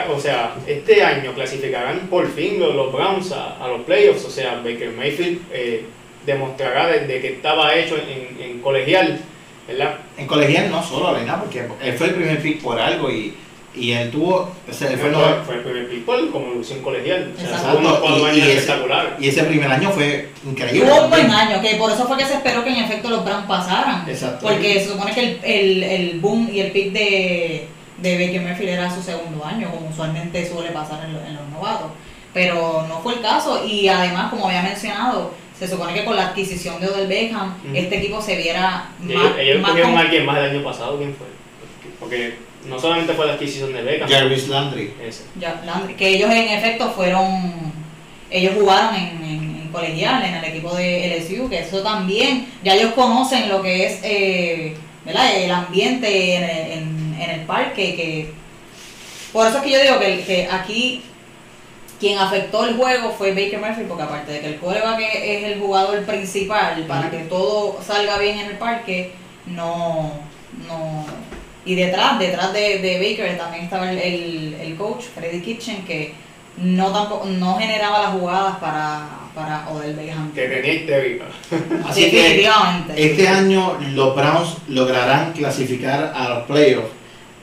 o sea, este año clasificarán por fin los, los Browns a, a los playoffs, o sea, Baker Mayfield eh, demostrará desde que estaba hecho en, en colegial, ¿verdad? En colegial no solo, Reina, porque él fue el primer pick por algo y, y él tuvo. O sea, él fue el fue, fue el primer pick por como lució en colegial, o sea, cuatro Y- y años ese- espectaculares. Y ese primer año fue increíble. Tuvo un buen año, que por eso fue que se esperó que en efecto los Browns pasaran. Exacto. Porque se supone que el, el, el boom y el pick de, de Baker Mayfield era su segundo año, como usualmente suele pasar en, lo- en los novatos. Pero no fue el caso y además, como había mencionado, se supone que con la adquisición de Odell Beckham, este equipo se viera Y más, ellos, ellos más cogieron con- a alguien más el año pasado, ¿quién fue? Porque no solamente fue la adquisición de Beckham, Jarvis Landry. ese. ya, Landry, que ellos en efecto fueron, ellos jugaron en, en- en colegial, en el equipo de LSU, que eso también, ya ellos conocen lo que es eh, ¿verdad? el ambiente en el, en- en el parque, que por eso es que yo digo que, que aquí quien afectó el juego fue Baker Mayfield, porque aparte de que el quarterback es el jugador principal para que todo salga bien en el parque, no, no, y detrás, detrás de, de Baker también estaba el, el, el coach, Freddy Kitchen, que no tampoco, no generaba las jugadas para, para Odell Beckham. Que tenía histórica. Así que Definitivamente. este año los Browns lograrán clasificar a los playoffs.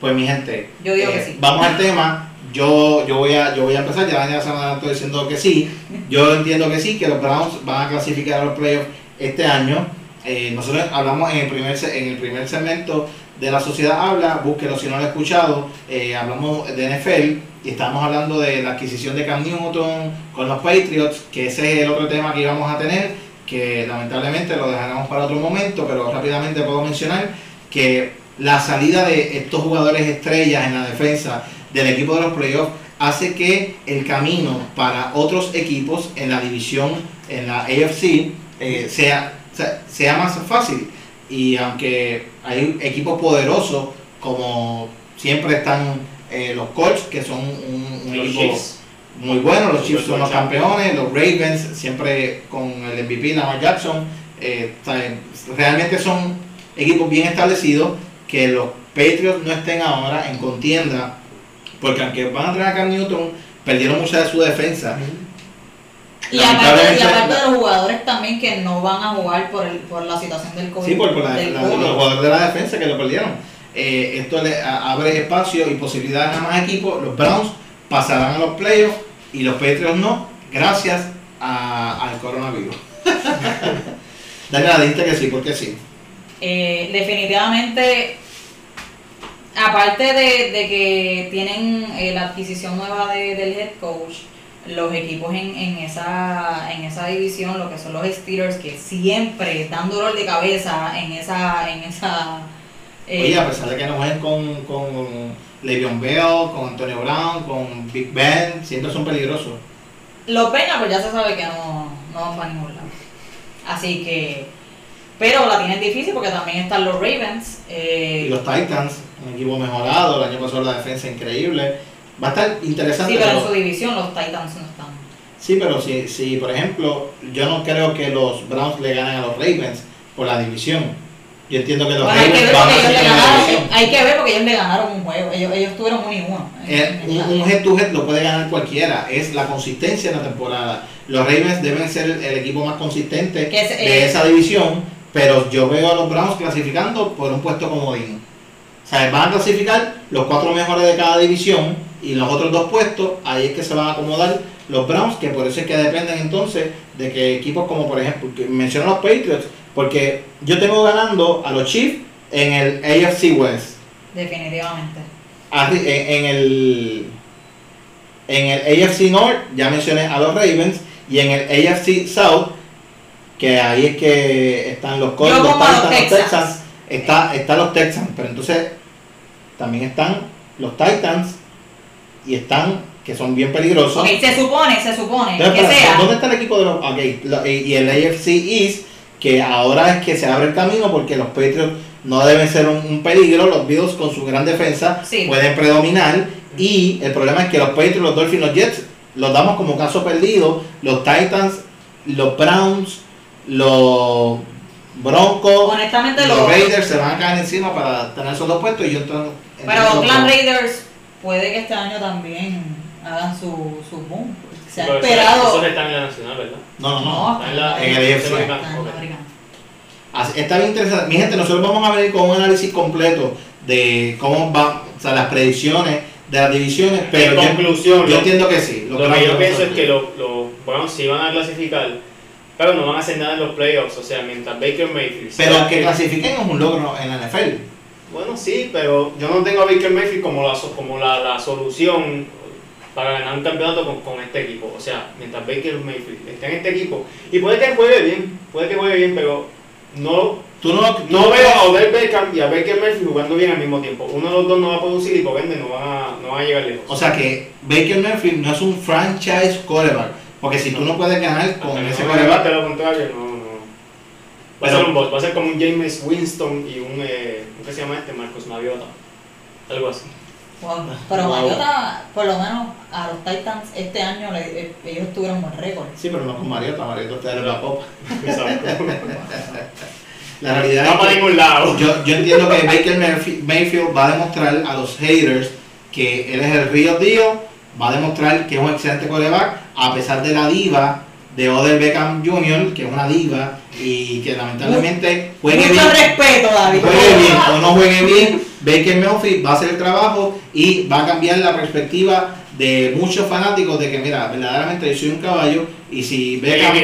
Pues mi gente, eh, Yo digo que sí. vamos al tema. Yo, yo, voy a, yo voy a empezar, ya la semana estoy diciendo que sí. Yo entiendo que sí, que los Browns van a clasificar a los playoffs este año. Eh, nosotros hablamos en el primer se- en el primer segmento de la sociedad habla, búsquelo si no lo ha escuchado, eh, hablamos de NFL y estamos hablando de la adquisición de Cam Newton con los Patriots, que ese es el otro tema que íbamos a tener, que lamentablemente lo dejaremos para otro momento, pero rápidamente puedo mencionar que la salida de estos jugadores estrellas en la defensa del equipo de los playoffs hace que el camino para otros equipos en la división, en la AFC, eh, sea, sea más fácil. Y aunque hay equipos poderosos, como siempre están eh, los Colts, que son un, equipo Chiefs. muy bueno, los Chiefs son los campeones. los Ravens siempre con el MVP Lamar Jackson, eh, realmente son equipos bien establecidos que los Patriots no estén ahora en contienda, porque aunque van a tener a Cam Newton, perdieron mucha de su defensa. Y aparte, y Lamentablemente, aparte la- de los jugadores también que no van a jugar por, el, por la situación del COVID. Sí, por, por la, la- los jugadores de la defensa que lo perdieron. Eh, esto le abre espacio y posibilidades a más equipos. Los Browns pasarán a los playoffs y los Patriots no, gracias a- al coronavirus. Daniela, dijiste que sí, porque sí. Eh, definitivamente, aparte de, de que tienen eh, la adquisición nueva de- del head coach, los equipos en, en, esa, en esa división, lo que son los Steelers, que siempre dan dolor de cabeza en esa... En esa eh, Oye, a pesar de que no jueguen con, con Le'Veon Bell, con Antonio Brown, con Big Ben, siempre son peligrosos. Los Peñas, pues ya se sabe que no, no van para ningún lado. Así que. Pero la tienen difícil porque también están los Ravens. eh, Y los Titans, un equipo mejorado, el año pasado la defensa increíble. Va a estar interesante. sí, pero en su división los Titans no están. Sí, pero si, si, por ejemplo, yo no creo que los Browns le ganen a los Ravens por la división. Yo entiendo que los Bueno, hay que, Ravens van a ellos le ganaron, hay que ver porque ellos le ganaron un juego. Ellos, ellos tuvieron uno y uno. Eh, un, un head to head lo puede ganar cualquiera, es la consistencia en la temporada. Los Ravens deben ser el, el equipo más consistente Que es- de eh, esa división, pero yo veo a los Browns clasificando por un puesto comodín. O sea, van a clasificar los cuatro mejores de cada división y los otros dos puestos, ahí es que se van a acomodar los Browns, que por eso es que dependen entonces de que equipos como por ejemplo, que menciono los Patriots, porque yo tengo ganando a los Chiefs en el AFC West Definitivamente. arri- en, en el en el AFC North ya mencioné a los Ravens y en el AFC South que ahí es que están los Colts, los Titans, los Texans. Texans, está están los Texans, pero entonces también están los Titans y están que son bien peligrosos. Ok, se supone, se supone Entonces, que para- sea. ¿Dónde está el equipo de los ok, lo- y el AFC East? Que ahora es que se abre el camino porque los Patriots no deben ser un, un peligro. Los Bills con su gran defensa Sí. pueden predominar. Y el problema es que los Patriots, los Dolphins, los Jets los damos como caso perdido. Los Titans, los Browns, los Broncos, Honestamente, los los. Raiders se van a caer encima para tener esos dos puestos. Y yo entonces- Pero entonces- Oakland Raiders puede que este año también hagan su, su boom. Se ha Pero esperado. Eso está en la nacional, ¿verdad? No, no, no. No, Está en la En el AFC. Está en americana, la ok. americana. Así- Está bien interesante. Mi gente, nosotros vamos a venir con un análisis completo de cómo van o sea, las predicciones de las divisiones, pero en yo, conclusión, yo lo- entiendo que sí. Lo, que yo pienso es que los los Browns sí van a clasificar, pero no van a hacer nada en los playoffs. O sea, mientras Baker Mayfield. Pero que clasifiquen es un logro en la NFL. Bueno, sí, pero yo no tengo a Baker Mayfield como la, so- como la, la solución para ganar un campeonato con, con este equipo. O sea, mientras Baker Mayfield esté en este equipo, y puede que juegue bien, puede que juegue bien, pero no, Tú no, no veo a Odell Beckham y a Baker Mayfield jugando bien al mismo tiempo. Uno de los dos no va a producir y por ende no van a, no a llegar lejos. O sea que Baker Mayfield no es un franchise quarterback. Porque si tú no puedes ganar con Hasta ese no quarterback, demuestre lo contrario, no, no. Va a ser un boss, va a ser como un James Winston y un, eh, ¿cómo que se llama este? Marcos Mariota. Algo así. Wow. Pero Wow. Mariota, por lo menos a los Titans este año le- eh, ellos tuvieron buen récord. Sí, pero no con Mariota, Mariota está en la copa. Exacto. La realidad No es para que ningún lado. yo, yo entiendo que Baker Mayf- Mayfield va a demostrar a los haters que él es el real deal, va a demostrar que es un excelente coreback, a pesar de la diva de Odell Beckham Jr., que es una diva y que lamentablemente juegue Mucho bien. respeto, David. juegue bien o no juegue bien, Baker Mayfield va a hacer el trabajo y va a cambiar la perspectiva de muchos fanáticos de que, mira, verdaderamente yo soy un caballo y si Beckham,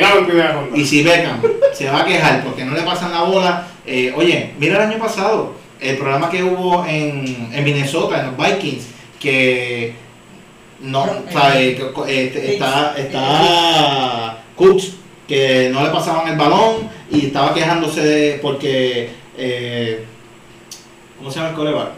y si Beckham se va a quejar porque no le pasan la bola, eh, oye, mira el año pasado, el programa que hubo en, en Minnesota, en los Vikings, que no, Pero, sabe, eh, co- eh, Hicks. está, está Cooks, que no le pasaban el balón y estaba quejándose de, porque, eh, ¿cómo se llama el coreback?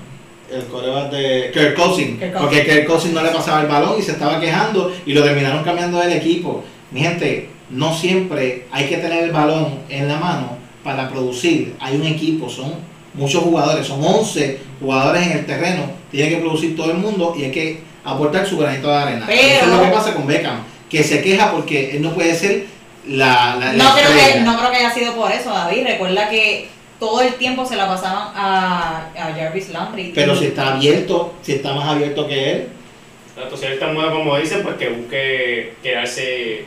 El coreback de Kirk Cousins, Kirk Cousins. porque Kirk Cousins no le pasaba el balón y se estaba quejando y lo terminaron cambiando del equipo. Mi gente, no siempre hay que tener el balón en la mano para producir. Hay un equipo, son muchos jugadores, son 11 jugadores en el terreno, tiene que producir todo el mundo y hay que aportar su granito de arena. Pero- Eso es lo que pasa con Beckham, que se queja porque él no puede ser la, la, la No creo, que, no creo que haya sido por eso, David. Recuerda que todo el tiempo se la pasaban a, a Jarvis Landry. Pero si está abierto, si está más abierto que él, Exacto, si él es tan bueno como dicen, pues que busque quedarse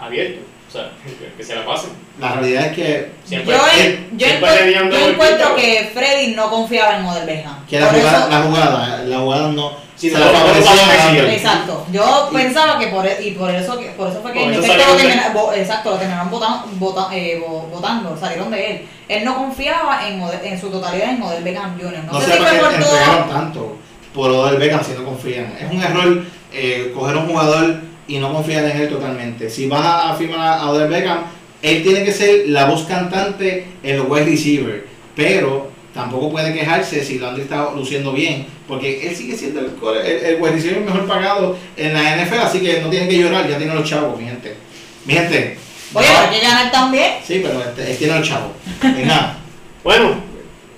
abierto. O sea, que, se la pasen. la realidad es que Siempre, yo, él- yo, siempre encuent- tenían yo encuentro que Freddy no confiaba en Odell Beckham. que la jugada, eso- la jugada, la jugada no Sí, no, no, no. Exacto. Yo Y- pensaba que por, e- y por eso que por eso fue que en efecto lo termina- bo- exacto, lo terminaron votando, vota- eh, vo- votando, salieron de él. Él no confiaba en, su totalidad en Odell Beckham Jr. No, No sé si fue qué por entregaron todo. tanto por Odell Beckham si no confían. Es un error eh, coger un jugador y no confiar en él totalmente. Si vas a firmar a Odell Beckham, él tiene que ser la voz cantante en los wide receiver, pero tampoco puede quejarse si Landry está luciendo bien, porque él sigue siendo el, core- el, el receiver mejor pagado en la NFL, así que no tiene que llorar, ya tiene los chavos, mi gente. Mi gente. Oye, no- pero hay que ganar también. Sí, pero este, él tiene los chavos. Venga. Bueno,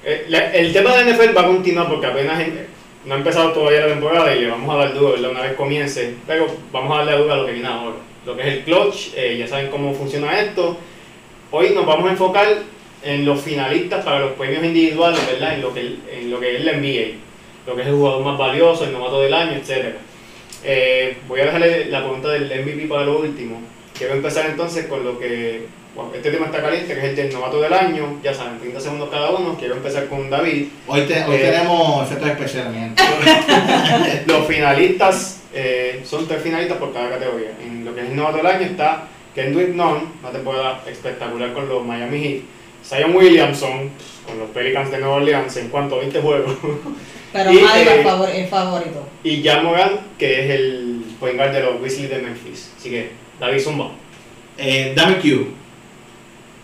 eh, la- el tema de NFL va a continuar porque apenas en- no ha empezado todavía la temporada y le vamos a dar duro ¿verdad? una vez comience, pero vamos a darle duro a lo que viene ahora. Lo que es el clutch, eh, ya saben cómo funciona esto. Hoy nos vamos a enfocar en los finalistas para los premios individuales, ¿verdad? En lo que, en lo que es la NBA, lo que es el jugador más valioso, el novato del año, etc. voy a dejarle la pregunta del MVP para lo último. Quiero empezar entonces con lo que bueno, este tema está caliente, que es el del novato del año. Ya saben, 30 segundos cada uno. Quiero empezar con David. Hoy, te- hoy Eh. tenemos efectos gente. Los finalistas eh, son tres finalistas por cada categoría. En lo que es el novato del año está Kendrick Nunn, una temporada espectacular con los Miami Heat. Zion Williamson, con los Pelicans de Nueva Orleans en cuanto a 20 juegos. Pero Y, eh, favor- favorito. y Jan Moran, que es el point guard de los Grizzlies de Memphis. Así que, David Zumba. Eh, dame Q.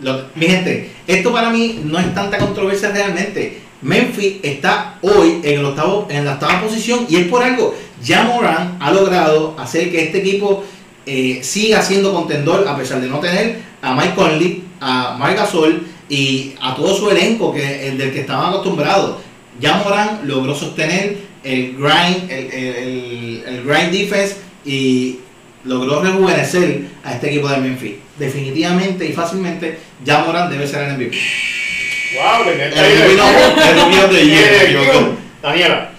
Lo- mi gente, esto para mí no es tanta controversia realmente. Memphis está hoy en, el octavo, en la octava posición y es por algo. Ya Moran ha logrado hacer que este equipo eh, siga siendo contendor a pesar de no tener a Mike Conley, a Mike Gasol y a todo su elenco que, el del que estaban acostumbrados. Ya Moran logró sostener el grind, el, el- el- el grind defense y logró rejuvenecer a este equipo de Memphis. Definitivamente y fácilmente, ya Moran debe ser el MVP. ¡Wow! Que El MVP no, el equivoqué. Daniela.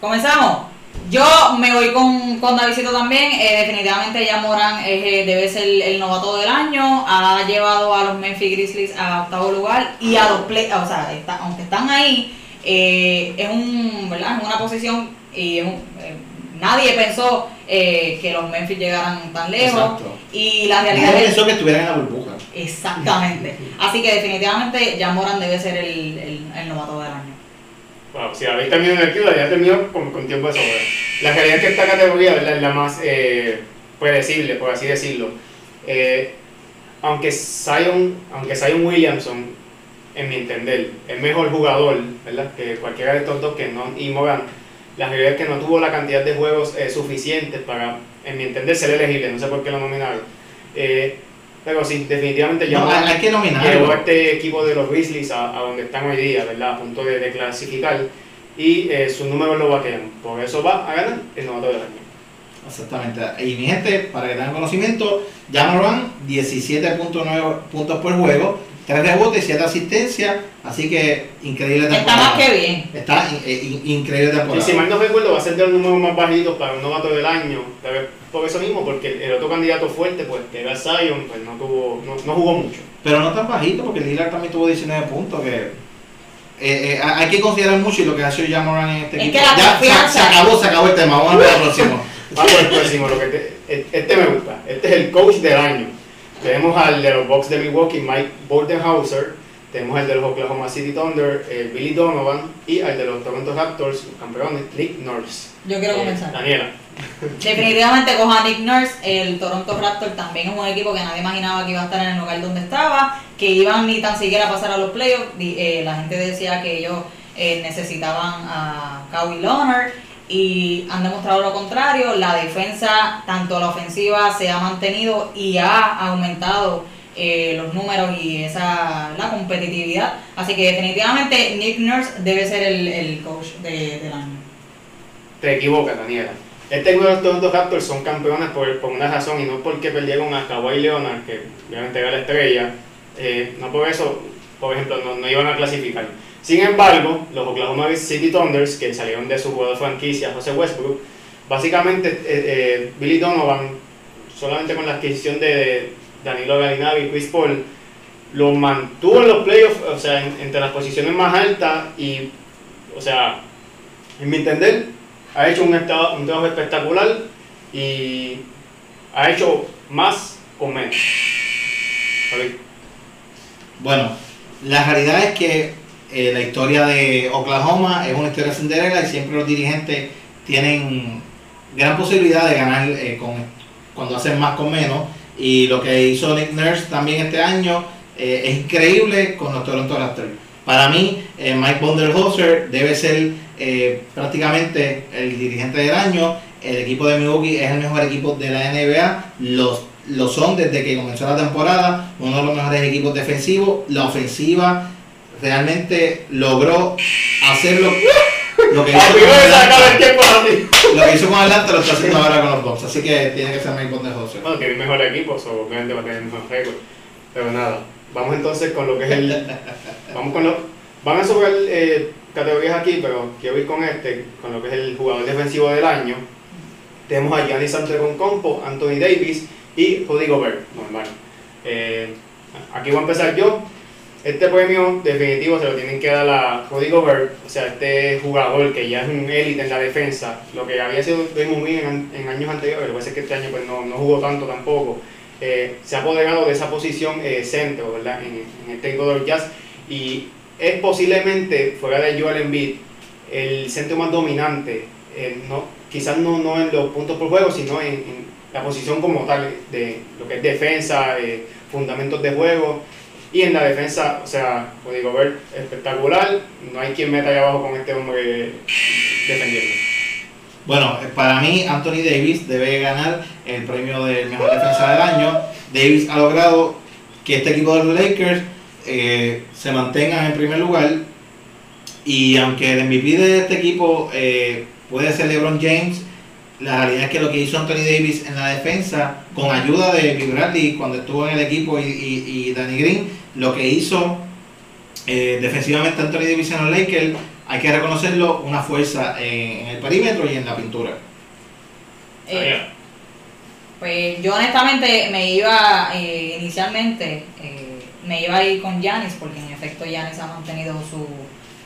Comenzamos. Yo me voy con, con Davidcito también. Eh, definitivamente ya Moran es, eh, debe ser el, el novato del año. Ha llevado a los Memphis Grizzlies a octavo lugar y a los play. O sea, está- aunque están ahí, eh, es un, ¿verdad? Es una posición y es un- eh, nadie pensó eh, que los Memphis llegaran tan lejos. Exacto. Y la realidad Nadie es pensó que estuvieran en la burbuja. exactamente. Así que definitivamente ya Moran debe ser el, el, el novato del año. Wow, si David terminó en el Q, ya terminó con, con tiempo de sobra. La realidad es que esta categoría ¿verdad? es la más eh, predecible, por así decirlo. Eh, aunque, Zion, aunque Zion Williamson, en mi entender, es mejor jugador ¿verdad? que cualquiera de estos dos que no, y Moran, la realidad es que no tuvo la cantidad de juegos eh, suficientes para, en mi entender, ser elegible. No sé por qué lo nominaron. Eh, pero sí, definitivamente ya No, hay, que a este equipo de los Grizzlies a, a donde están hoy día, ¿verdad? A punto de, de clasificar. y eh, sus números lo vaquean. Por eso va a ganar el novato del año. Exactamente. Y mi gente, para que tengan conocimiento, Jamoran 17.9 puntos por juego, 3 rebotes, 7 asistencias, así que increíble Está temporada. más que bien. Está in- eh, in- increíble Y temporada. si mal no recuerdo, va a ser de los números más bajitos para un novato del año. Tal vez por eso mismo, porque el otro candidato fuerte, pues, que era Zion, pues no, tuvo, no, no jugó mucho. Pero no tan bajito, porque Lillard también tuvo 19 puntos, que eh, eh, hay que considerar mucho y lo que ha sido Jamoran en este Es equipo. que la Ya, se, acabó, se acabó el tema, vamos a ver el próximo. Vamos al próximo, lo que te- este me gusta. Este es el coach del año. Tenemos al de los Bucks de Milwaukee, Mike Bordenhauser. Tenemos al de los Oklahoma City Thunder, eh, Billy Donovan. Y al de los Toronto Raptors, campeones, Nick Nurse. Yo quiero Eh, comenzar. Daniela. Definitivamente cojo a Nick Nurse, el Toronto Raptors también es un equipo que nadie imaginaba que iba a estar en el lugar donde estaba, que iban ni tan siquiera a pasar a los playoffs. Eh, la gente decía que ellos eh, necesitaban a Kawhi Leonard y han demostrado lo contrario. La defensa, tanto la ofensiva, se ha mantenido y ha aumentado eh, los números y esa la competitividad. Así que definitivamente Nick Nurse debe ser el, el coach de- del año. Te equivocas, Daniela. Este equipo de los Toronto Raptors son campeones por, por una razón y no porque perdieron a Kawhi Leonard, que obviamente era la estrella. Eh, no por eso, por ejemplo, no, no iban a clasificar. Sin embargo, los Oklahoma City Thunders, que salieron de su jugador franquicia, José Westbrook, básicamente eh, eh, Billy Donovan, solamente con la adquisición de Danilo Gallinari y Chris Paul, lo mantuvo en los playoffs, o sea, en- entre las posiciones más altas y, o sea, en mi entender, ha hecho un, estado- un trabajo espectacular y ha hecho más con menos. Bueno, la realidad es que eh, la historia de Oklahoma es una historia Cinderella y siempre los dirigentes tienen gran posibilidad de ganar eh, con, cuando hacen más con menos. Y lo que hizo Nick Nurse también este año eh, es increíble con los Toronto Raptors. Para mí, Mike Bonderhoser debe ser prácticamente el dirigente del año. El equipo de Milwaukee es el mejor equipo de la NBA. Los, lo son desde que comenzó la temporada. Uno de los mejores equipos defensivos. La ofensiva realmente logró hacerlo. Lo que hizo con Atlanta, lo que hizo con Atlanta lo está haciendo ahora con los Bucks. Así que tiene que ser Mike Bonderhoser. Bueno, tiene mejor equipo, obviamente va a tener mejor récord. Pero nada, vamos entonces con lo que es el. Vamos con lo. Van a sobrar eh, categorías aquí, pero quiero ir con este, con lo que es el jugador defensivo del año. Tenemos a Giannis Antetokounmpo, Anthony Davis y Rudy Gobert, normal. Eh, aquí voy a empezar yo. Este premio definitivo se lo tienen que dar a Rudy Gobert, o sea, este jugador que ya es un élite en la defensa, lo que había sido Green en, en años anteriores, lo que que este año pues, no, no jugó tanto tampoco, eh, se ha apoderado de esa posición eh, centro, ¿verdad? En, en este equipo de los Jazz y es posiblemente, fuera de Joel Embiid, el centro más dominante, eh, no, quizás no, no en los puntos por juego, sino en, en la posición como tal, de lo que es defensa, fundamentos de juego. Y en la defensa, o sea, Rudy Gobert espectacular, no hay quien meta ahí abajo con este hombre defendiendo. Bueno, eh, para mí Anthony Davis debe ganar el premio del mejor defensa del año. Davis ha logrado que este equipo de los Lakers eh, se mantenga en primer lugar y aunque el MVP de este equipo eh, puede ser LeBron James, la realidad es que lo que hizo Anthony Davis en la defensa, con ayuda de Bill Bradley cuando estuvo en el equipo y, y, y Danny Green, lo que hizo eh, defensivamente Anthony Davis en los Lakers, hay que reconocerlo, una fuerza en, en el perímetro y en la pintura. Eh, Pues yo honestamente me iba eh, inicialmente, eh, me iba a ir con Yanis porque en efecto Yanis ha mantenido su,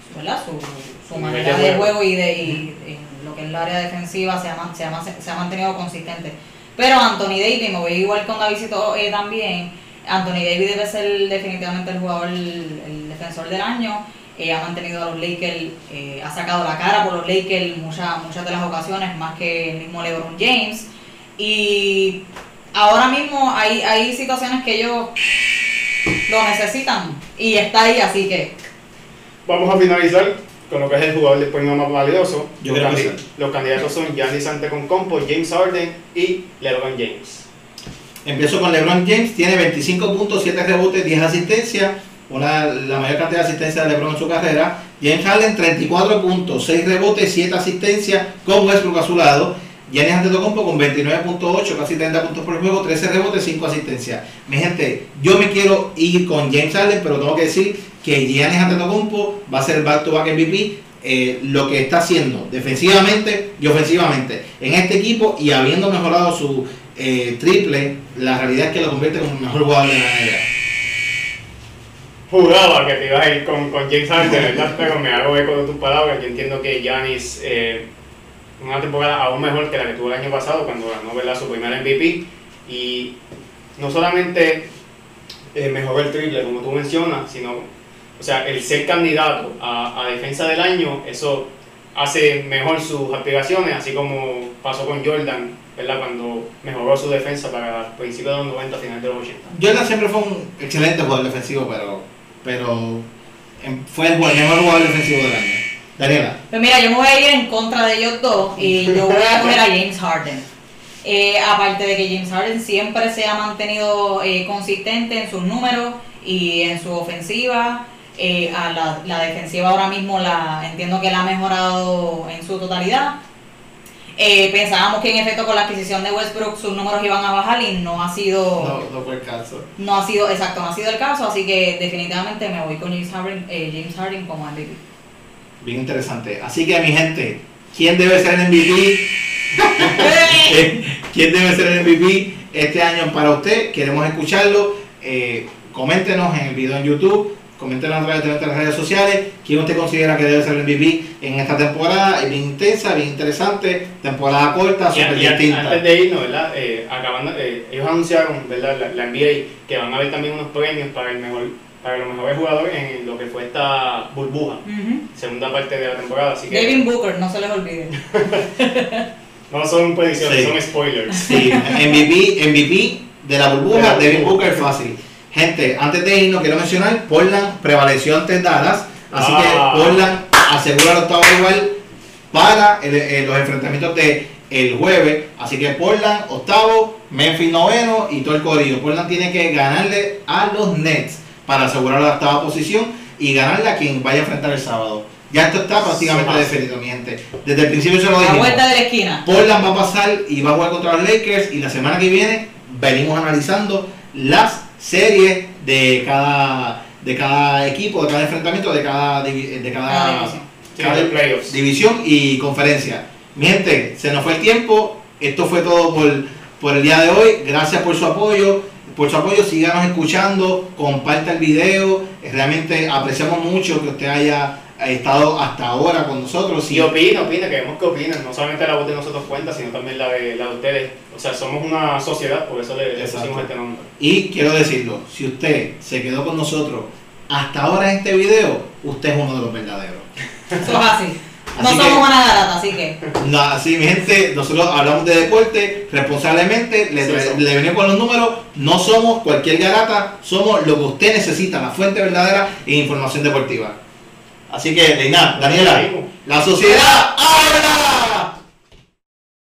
su, ¿verdad? su, su manera de juego. y, de, y en lo que es el área defensiva se ha, se, ha, se ha mantenido consistente. Pero Anthony Davis, me voy igual con Davisito eh, también, Anthony Davis debe ser definitivamente el jugador, el, el defensor del año. Eh, ha mantenido a los Lakers, eh, ha sacado la cara por los Lakers muchas muchas de las ocasiones, más que el mismo LeBron James. Y ahora mismo hay, hay situaciones que ellos lo necesitan y está ahí, así que Vamos a finalizar con lo que es el jugador del premio más valioso. Yo los, creo que candi- sí. los candidatos son Giannis Antetokounmpo, James Harden y LeBron James. Empiezo con LeBron James, tiene 25 puntos, 7 rebotes, 10 asistencias, una, la mayor cantidad de asistencias de LeBron en su carrera. James Harden 34 puntos, 6 rebotes, 7 asistencias con Westbrook a su lado. Giannis Antetokounmpo con 29.8, casi 30 puntos por juego, 13 rebotes, 5 asistencias. Mi gente, yo me quiero ir con James Harden, pero tengo que decir que Giannis Antetokounmpo va a ser el back-to-back MVP eh, lo que está haciendo defensivamente y ofensivamente en este equipo y habiendo mejorado su eh, triple, la realidad es que lo convierte en un mejor jugador de la NBA. Jugaba que te ibas a ir con, con James Harden, ¿verdad? Pero me hago eco de tus palabras. Yo entiendo que Giannis, eh, una temporada aún mejor que la que tuvo el año pasado, cuando ganó ¿verdad? su primer MVP. Y no solamente eh, mejoró el triple, como tú mencionas, sino, o sea, el ser candidato a, a defensa del año, eso hace mejor sus aspiraciones, así como pasó con Jordan, ¿verdad? Cuando mejoró su defensa para principios de los 90, finales de los 80. Jordan siempre fue un excelente jugador defensivo, pero, pero em, fue el mejor jugador defensivo del año. Daniela. Pues mira, yo me voy a ir en contra de ellos dos y yo voy a coger a James Harden. Eh, aparte de que James Harden siempre se ha mantenido eh, consistente en sus números y en su ofensiva, eh, a la, la defensiva ahora mismo la entiendo que la ha mejorado en su totalidad. Eh, pensábamos que en efecto con la adquisición de Westbrook sus números iban a bajar y no ha sido No, no fue el caso. no ha sido exacto no ha sido el caso así que definitivamente me voy con James Harden, eh, James Harden como MVP. Bien interesante. Así que, mi gente, ¿quién debe ser el MVP? ¿Quién debe ser el MVP este año para usted? Queremos escucharlo. Eh, coméntenos en el video en YouTube. Coméntenos a través de nuestras redes sociales. ¿Quién usted considera que debe ser el MVP en esta temporada? Es bien intensa, bien interesante. Temporada corta, súper distinta. antes de irnos, ¿verdad? Eh, acabando, eh, ellos anunciaron, ¿verdad? La, la NBA, que van a haber también unos premios para el mejor, para los mejores jugadores en lo que fue esta burbuja, segunda parte de la temporada. Así que Devin Booker, no se les olvide. no son predicciones, Sí. son spoilers. Sí, MVP, MVP de la burbuja, De la Devin burbuja. Booker fácil. Gente, antes de irnos, quiero mencionar, Portland prevaleció ante Dallas, así Ah. que Portland asegura el octavo igual para el- eh, los enfrentamientos de el jueves, así que Portland octavo, Memphis noveno y todo el corillo. Portland tiene que ganarle a los Nets para asegurar la octava posición y ganarle a quien vaya a enfrentar el sábado. Ya esto está prácticamente Sí, definido, mi gente. Desde el principio se lo A la dijimos. vuelta de la esquina. Portland va a pasar y va a jugar contra los Lakers y la semana que viene venimos analizando las series de cada de cada equipo, de cada enfrentamiento, de cada de cada, Cada división. Sí, de playoffs. división y conferencia. Mi gente, se nos fue el tiempo. Esto fue todo por, por el día de hoy. Gracias por su apoyo. Por su apoyo, síganos escuchando, comparta el video. Realmente apreciamos mucho que usted haya estado hasta ahora con nosotros. Y opina, opina, queremos que opinen. No solamente la voz de nosotros cuenta, sino también la de, la de ustedes. O sea, somos una sociedad, por eso le, le pusimos este nombre. Y quiero decirlo, si usted se quedó con nosotros hasta ahora en este video, usted es uno de los verdaderos. Eso es así. No Así que- somos una garata, así que. No, así mi gente, nosotros hablamos de deporte responsablemente, le, Sí, le venimos con los números, no somos cualquier garata, somos lo que usted necesita, la fuente verdadera en información deportiva. Así que, Reina, Daniela, la sociedad habla.